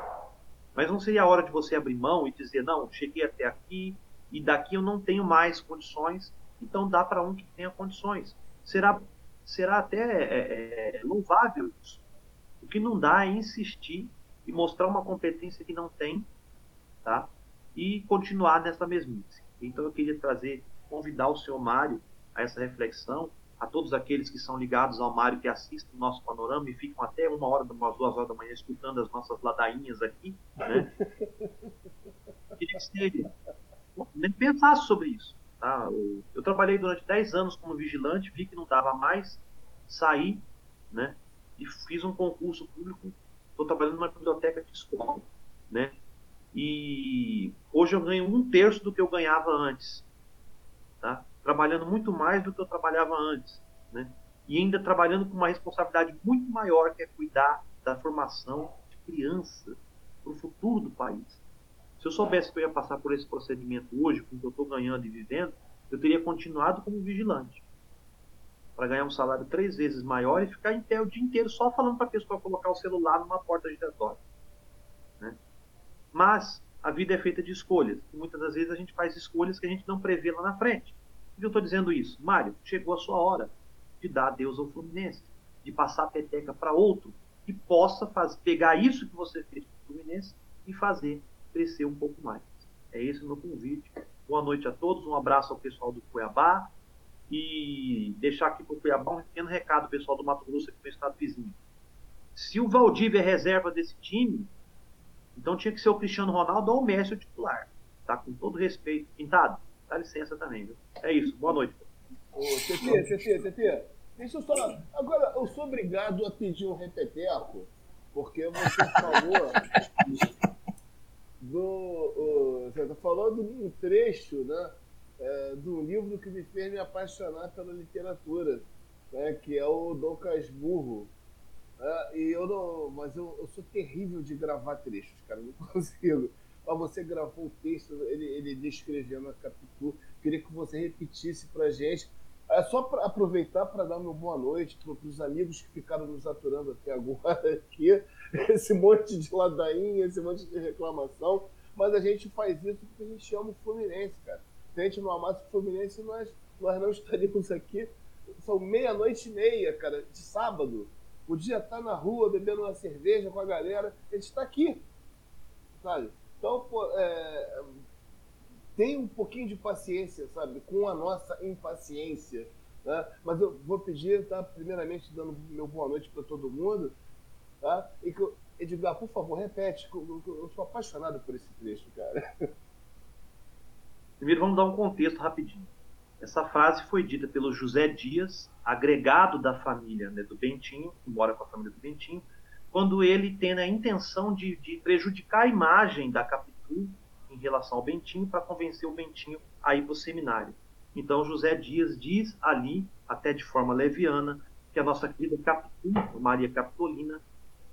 Mas não seria a hora de você abrir mão e dizer, não, cheguei até aqui e daqui eu não tenho mais condições, então dá para um que tenha condições. Será, será até é, é, louvável isso. O que não dá é insistir e mostrar uma competência que não tem, tá? E continuar nessa mesmice. Então eu queria trazer, convidar o senhor Mário a essa reflexão, a todos aqueles que são ligados ao Mário, que assistem o nosso panorama e ficam até uma hora, umas duas horas da manhã escutando as nossas ladainhas aqui, né? queria que nem pensasse sobre isso. Tá? Eu trabalhei durante 10 anos como vigilante, vi que não dava mais, saí, né? E fiz um concurso público. Estou trabalhando numa biblioteca de escola, né? E hoje eu ganho um terço do que eu ganhava antes, tá? Trabalhando muito mais do que eu trabalhava antes, né? E ainda trabalhando com uma responsabilidade muito maior, que é cuidar da formação de criança para o futuro do país. Se eu soubesse que eu ia passar por esse procedimento hoje, com o que eu estou ganhando e vivendo, eu teria continuado como vigilante. Para ganhar um salário três vezes maior e ficar em pé o dia inteiro só falando para a pessoa colocar o celular numa porta giratória. Né? Mas a vida é feita de escolhas. E muitas das vezes a gente faz escolhas que a gente não prevê lá na frente. Que eu estou dizendo isso? Mário, chegou a sua hora de dar adeus ao Fluminense, de passar a peteca para outro que possa fazer, pegar isso que você fez para o Fluminense e fazer crescer um pouco mais. É esse o meu convite. Boa noite a todos, um abraço ao pessoal do Cuiabá e deixar aqui para o Cuiabá um pequeno recado, pessoal do Mato Grosso, aqui no estado vizinho. Se o Valdívia é reserva desse time, então tinha que ser o Cristiano Ronaldo ou o Messi o titular. Tá? Com todo respeito. Pintado, dá licença também, viu? É isso, boa noite. Ô, TT, TT, TT, deixa eu só. Agora, eu sou obrigado a pedir um repeteco, porque você falou do. você está falando um trecho, né? É, do livro que me fez me apaixonar pela literatura, né, que é o Dom Casmurro. É, e eu não, mas eu, eu, sou terrível de gravar trechos, cara, não consigo. Mas você gravou o texto, ele, ele descrevendo a Capitu, queria que você repetisse para gente. É só para aproveitar para dar uma boa noite para os amigos que ficaram nos aturando até agora aqui. esse monte de ladainha, esse monte de reclamação, mas a gente faz isso porque a gente ama o Fluminense, cara. Se a gente não amasse o Fluminense, nós, nós não estaríamos aqui. São meia-noite e meia, cara, de sábado. Podia estar na rua bebendo uma cerveja com a galera. A gente está aqui, sabe? Então, pô, é, tem um pouquinho de paciência, sabe? Com a nossa impaciência. Né? Mas eu vou pedir, tá? Primeiramente, dando meu boa noite para todo mundo. Tá? E que, Edgar, por favor, repete. Eu, sou apaixonado por esse trecho, cara. Primeiro, vamos dar um contexto rapidinho. Essa frase foi dita pelo José Dias, agregado da família né, do Bentinho, embora com a família do Bentinho, quando ele tem a intenção de, de prejudicar a imagem da Capitu em relação ao Bentinho para convencer o Bentinho a ir para o seminário. Então José Dias diz ali, até de forma leviana, que a nossa querida Capitu, Maria Capitolina,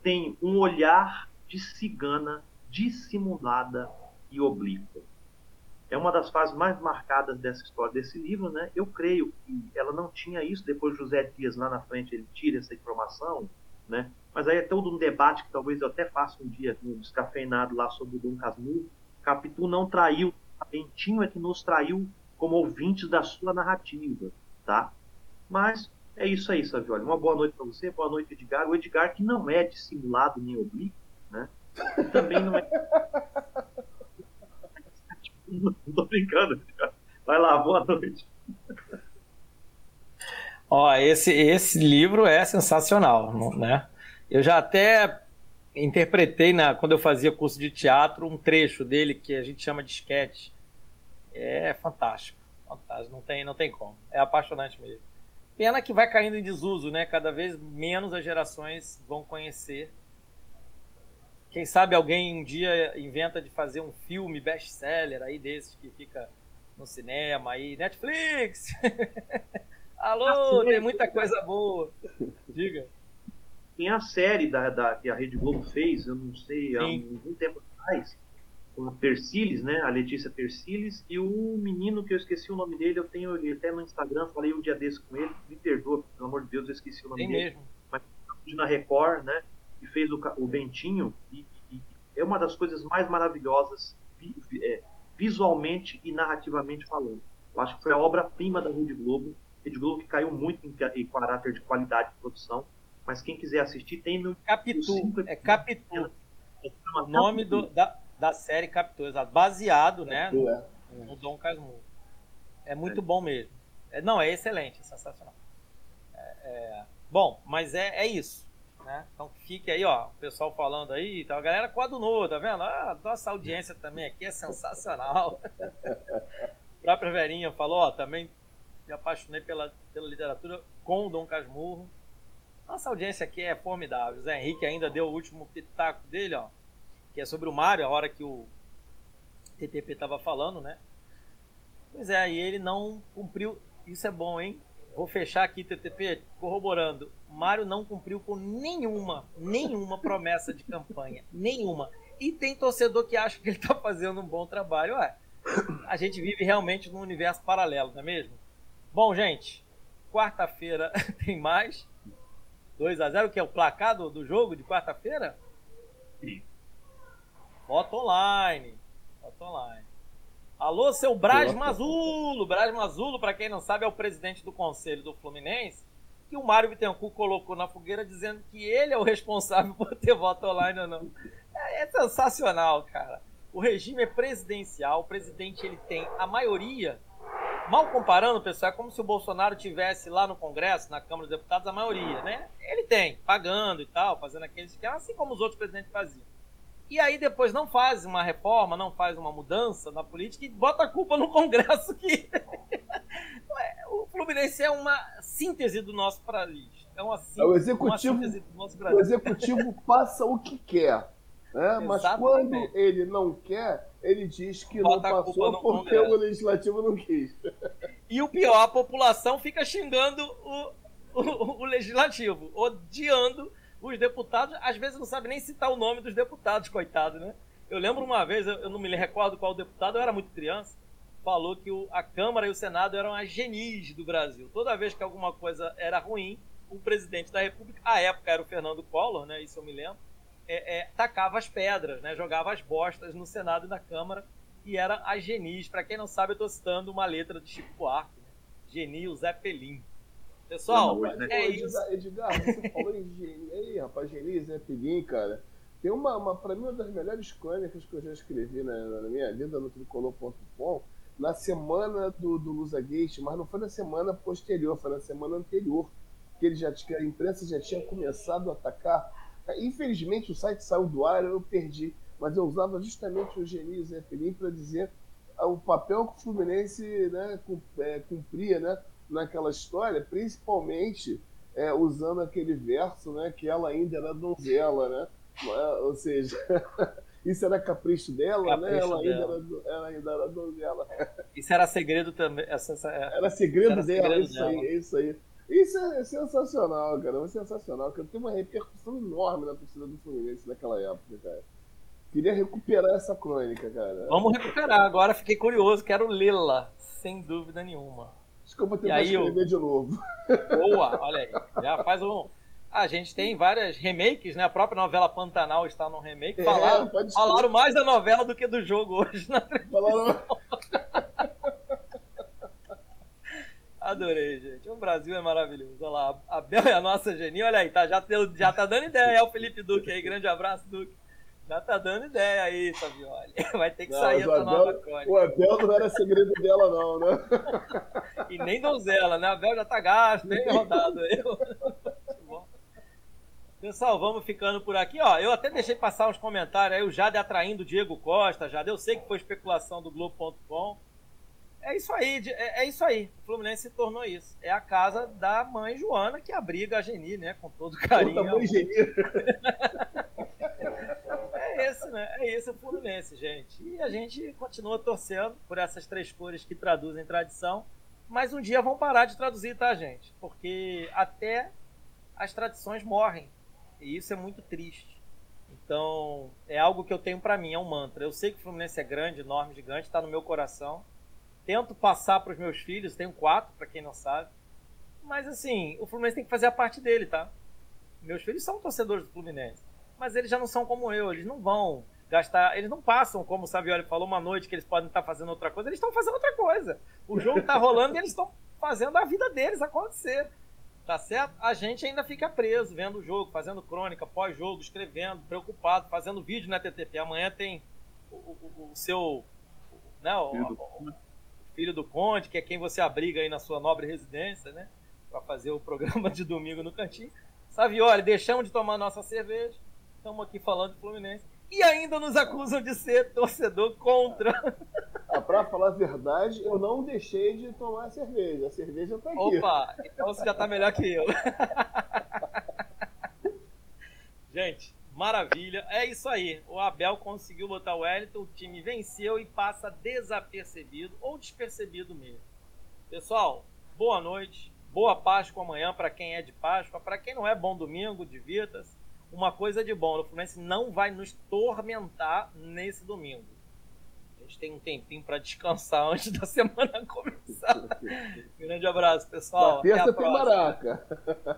tem um olhar de cigana dissimulada e oblíqua. É uma das fases mais marcadas dessa história desse livro, né? Eu creio que ela não tinha isso, depois José Dias lá na frente ele tira essa informação, né? Mas aí é todo um debate que talvez eu até faça um dia no descafeinado lá sobre o Dom Casmurro. Capitu não traiu, Bentinho é que nos traiu como ouvintes da sua narrativa, tá? Mas é isso aí, Savioli. Uma boa noite para você, boa noite, Edgar. O Edgar que não é dissimulado nem oblíquo, né? Também não é. não tô brincando, Edgar. Vai lá, boa noite. Ó, esse, esse livro é sensacional, né? Eu já até interpretei na, quando eu fazia curso de teatro um trecho dele que a gente chama de sketch. É fantástico, fantástico, não tem, não tem como. É apaixonante mesmo. Pena que vai caindo em desuso, né? Cada vez menos as gerações vão conhecer. Quem sabe alguém um dia inventa de fazer um filme best-seller aí desses que fica no cinema aí, Netflix. Alô, tem muita coisa boa. Diga. Tem a série da, da, que a Rede Globo fez, eu não sei, há algum tempo atrás, com a Persiles, né? A Letícia Persiles e o menino que eu esqueci o nome dele, eu tenho ele até no Instagram, falei um dia desse com ele, me perdoa, pelo amor de Deus, eu esqueci o nome Tem dele. mesmo. Mas na Record, né? E fez o, o Bentinho e, e, é uma das coisas mais maravilhosas é, visualmente e narrativamente falando. Eu acho que foi a obra-prima da Rede Globo, Rede Globo que caiu muito em, em caráter de qualidade de produção, mas quem quiser assistir tem no. Capitu. É Capitu. O nome do, da, da série Capitu, exato. Baseado, né? No, é. no Dom Casmurro. É muito é. bom mesmo. É, não, é excelente, é sensacional. É, é, bom, mas é, é isso. Né? Então fique aí, ó, o pessoal falando aí, tá, a galera coadunou, tá vendo? Ah, nossa audiência também aqui é sensacional. a própria Verinha falou, ó, também me apaixonei pela, pela literatura com o Dom Casmurro. Nossa audiência aqui é formidável. Zé Henrique ainda deu o último pitaco dele, ó, que é sobre o Mário, a hora que o TTP estava falando, né? Pois é, e ele não cumpriu. Isso é bom, hein? Vou fechar aqui, TTP, corroborando. Mário não cumpriu com nenhuma, nenhuma promessa de campanha. Nenhuma. E tem torcedor que acha que ele está fazendo um bom trabalho. Ué, a gente vive realmente num universo paralelo, não é mesmo? Bom, gente, quarta-feira tem mais. 2 a 0 que é o placar do, do jogo de quarta-feira? Sim. Voto online. Voto online. Alô, seu Braz Mazulo. Braz Mazulo, para quem não sabe, é o presidente do conselho do Fluminense, que o Mário Bittencourt colocou na fogueira dizendo que ele é o responsável por ter voto online ou não. É, é sensacional, cara. O regime é presidencial, o presidente ele tem a maioria. Mal comparando, pessoal, é como se o Bolsonaro tivesse lá no Congresso, na Câmara dos Deputados, a maioria, né? Ele tem, pagando e tal, fazendo aqueles esquema, assim como os outros presidentes faziam. E aí depois não faz uma reforma, não faz uma mudança na política e bota a culpa no Congresso que o Fluminense é uma síntese do nosso país. É uma, síntese, é o executivo, O executivo passa o que quer. Né? Mas quando ele não quer, ele diz que bota não passou porque Congresso. o legislativo não quis. E o pior, a população fica xingando o, o, o legislativo, odiando os deputados, às vezes não sabe nem citar o nome dos deputados, coitado, né? Eu lembro uma vez, eu não me recordo qual deputado, eu era muito criança, falou que o, a Câmara e o Senado eram as genis do Brasil. Toda vez que alguma coisa era ruim, o presidente da República, à época era o Fernando Collor, né? Isso eu me lembro, é, é, tacava as pedras, né? Jogava as bostas no Senado e na Câmara e era as genis. Para quem não sabe, eu estou citando uma letra de Chico Buarque, né? Geni, o Zé Pelim. Pessoal, não, né? é isso. Edgar, você falou em Geni. Aí, rapaz, Geni, Zé Pelim, cara. Tem uma, uma para mim, uma das melhores crônicas que eu já escrevi na, na minha vida no tricolor.com na semana do, do Lusa Gate, mas não foi na semana posterior, foi na semana anterior, que ele já que a imprensa já tinha começado a atacar. Infelizmente o site saiu do ar, eu perdi, mas eu usava justamente o Geni Zé Pelim para dizer o papel que o Fluminense né, é, cumpria, né? naquela história, principalmente é, usando aquele verso, né, que ela ainda era donzela, né? Ou seja, isso era capricho dela, capricho né? Ela ainda, era, ela ainda era donzela. Isso era segredo também. Essa, essa, é, era segredo era dela, segredo isso dela. aí, isso aí. Isso é sensacional, cara. É sensacional, cara. Tem uma repercussão enorme na torcida do Fluminense naquela época, cara. Queria recuperar essa crônica, cara. Vamos recuperar. Agora fiquei curioso, quero lê-la, sem dúvida nenhuma. Acho que eu vou tentar escrever eu... de novo. Boa, olha aí. Já faz um. A gente tem várias remakes, né? A própria novela Pantanal está no remake. É, falaram, falaram mais da novela do que do jogo hoje na Falaram... Adorei, gente. O Brasil é maravilhoso. Olha lá, a Bel é a nossa genia. Olha aí, tá, já, já tá dando ideia. É o Felipe Duque aí. Grande abraço, Duque. Já tá dando ideia aí, Savioli. Vai ter que não, sair essa Abel, nova crônica. O Abel não era segredo dela, não, né? e nem donzela, né? A Abel já tá gasto, bem rodado aí. Pessoal, vamos ficando por aqui. Ó, eu até deixei passar uns comentários aí, o Jade atraindo o Diego Costa, Jade. Eu sei que foi especulação do Globo.com. É isso aí, é, é, isso aí. O Fluminense se tornou isso. É a casa da mãe Joana que abriga a Geni, né? Com todo carinho. Puta mãe Geni. é esse, né? É esse o Fluminense, gente. E a gente continua torcendo por essas três cores que traduzem tradição. Mas um dia vão parar de traduzir, tá, gente? Porque até as tradições morrem. E isso é muito triste. Então, é algo que eu tenho para mim, é um mantra. Eu sei que o Fluminense é grande, enorme, gigante, está no meu coração. Tento passar para os meus filhos, tenho quatro, para quem não sabe. Mas assim, o Fluminense tem que fazer a parte dele, tá? Meus filhos são torcedores do Fluminense mas eles já não são como eu, eles não vão gastar, eles não passam, como o Savioli falou, uma noite que eles podem estar fazendo outra coisa, eles estão fazendo outra coisa. O jogo está rolando e eles estão fazendo a vida deles acontecer. tá certo? A gente ainda fica preso vendo o jogo, fazendo crônica, pós-jogo, escrevendo, preocupado, fazendo vídeo na TTP. Amanhã tem o, o, o seu. Né, o, filho, do Conde, que é quem você abriga aí na sua nobre residência, né? Para fazer o programa de domingo no cantinho. Savioli, deixamos de tomar nossa cerveja, estamos aqui falando de Fluminense. E ainda nos acusam de ser torcedor contra. Ah, pra falar a verdade, eu não deixei de tomar cerveja. A cerveja tá aqui. Opa, então você já tá melhor que eu. Gente, maravilha. É isso aí. O Abel conseguiu botar o Wellington, o time venceu e passa desapercebido ou despercebido mesmo. Pessoal, boa noite. Boa Páscoa amanhã para quem é de Páscoa. Para quem não é, bom domingo, divirta-se. Uma coisa de bom, o Fluminense não vai nos tormentar nesse domingo gente tem um tempinho para descansar antes da semana começar. Grande abraço, pessoal. Na terça tem maraca.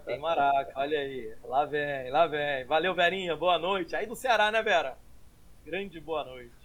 Tem maraca, olha aí. Lá vem, lá vem. Valeu, Verinha. Boa noite. Aí do Ceará, né, Vera? Grande boa noite.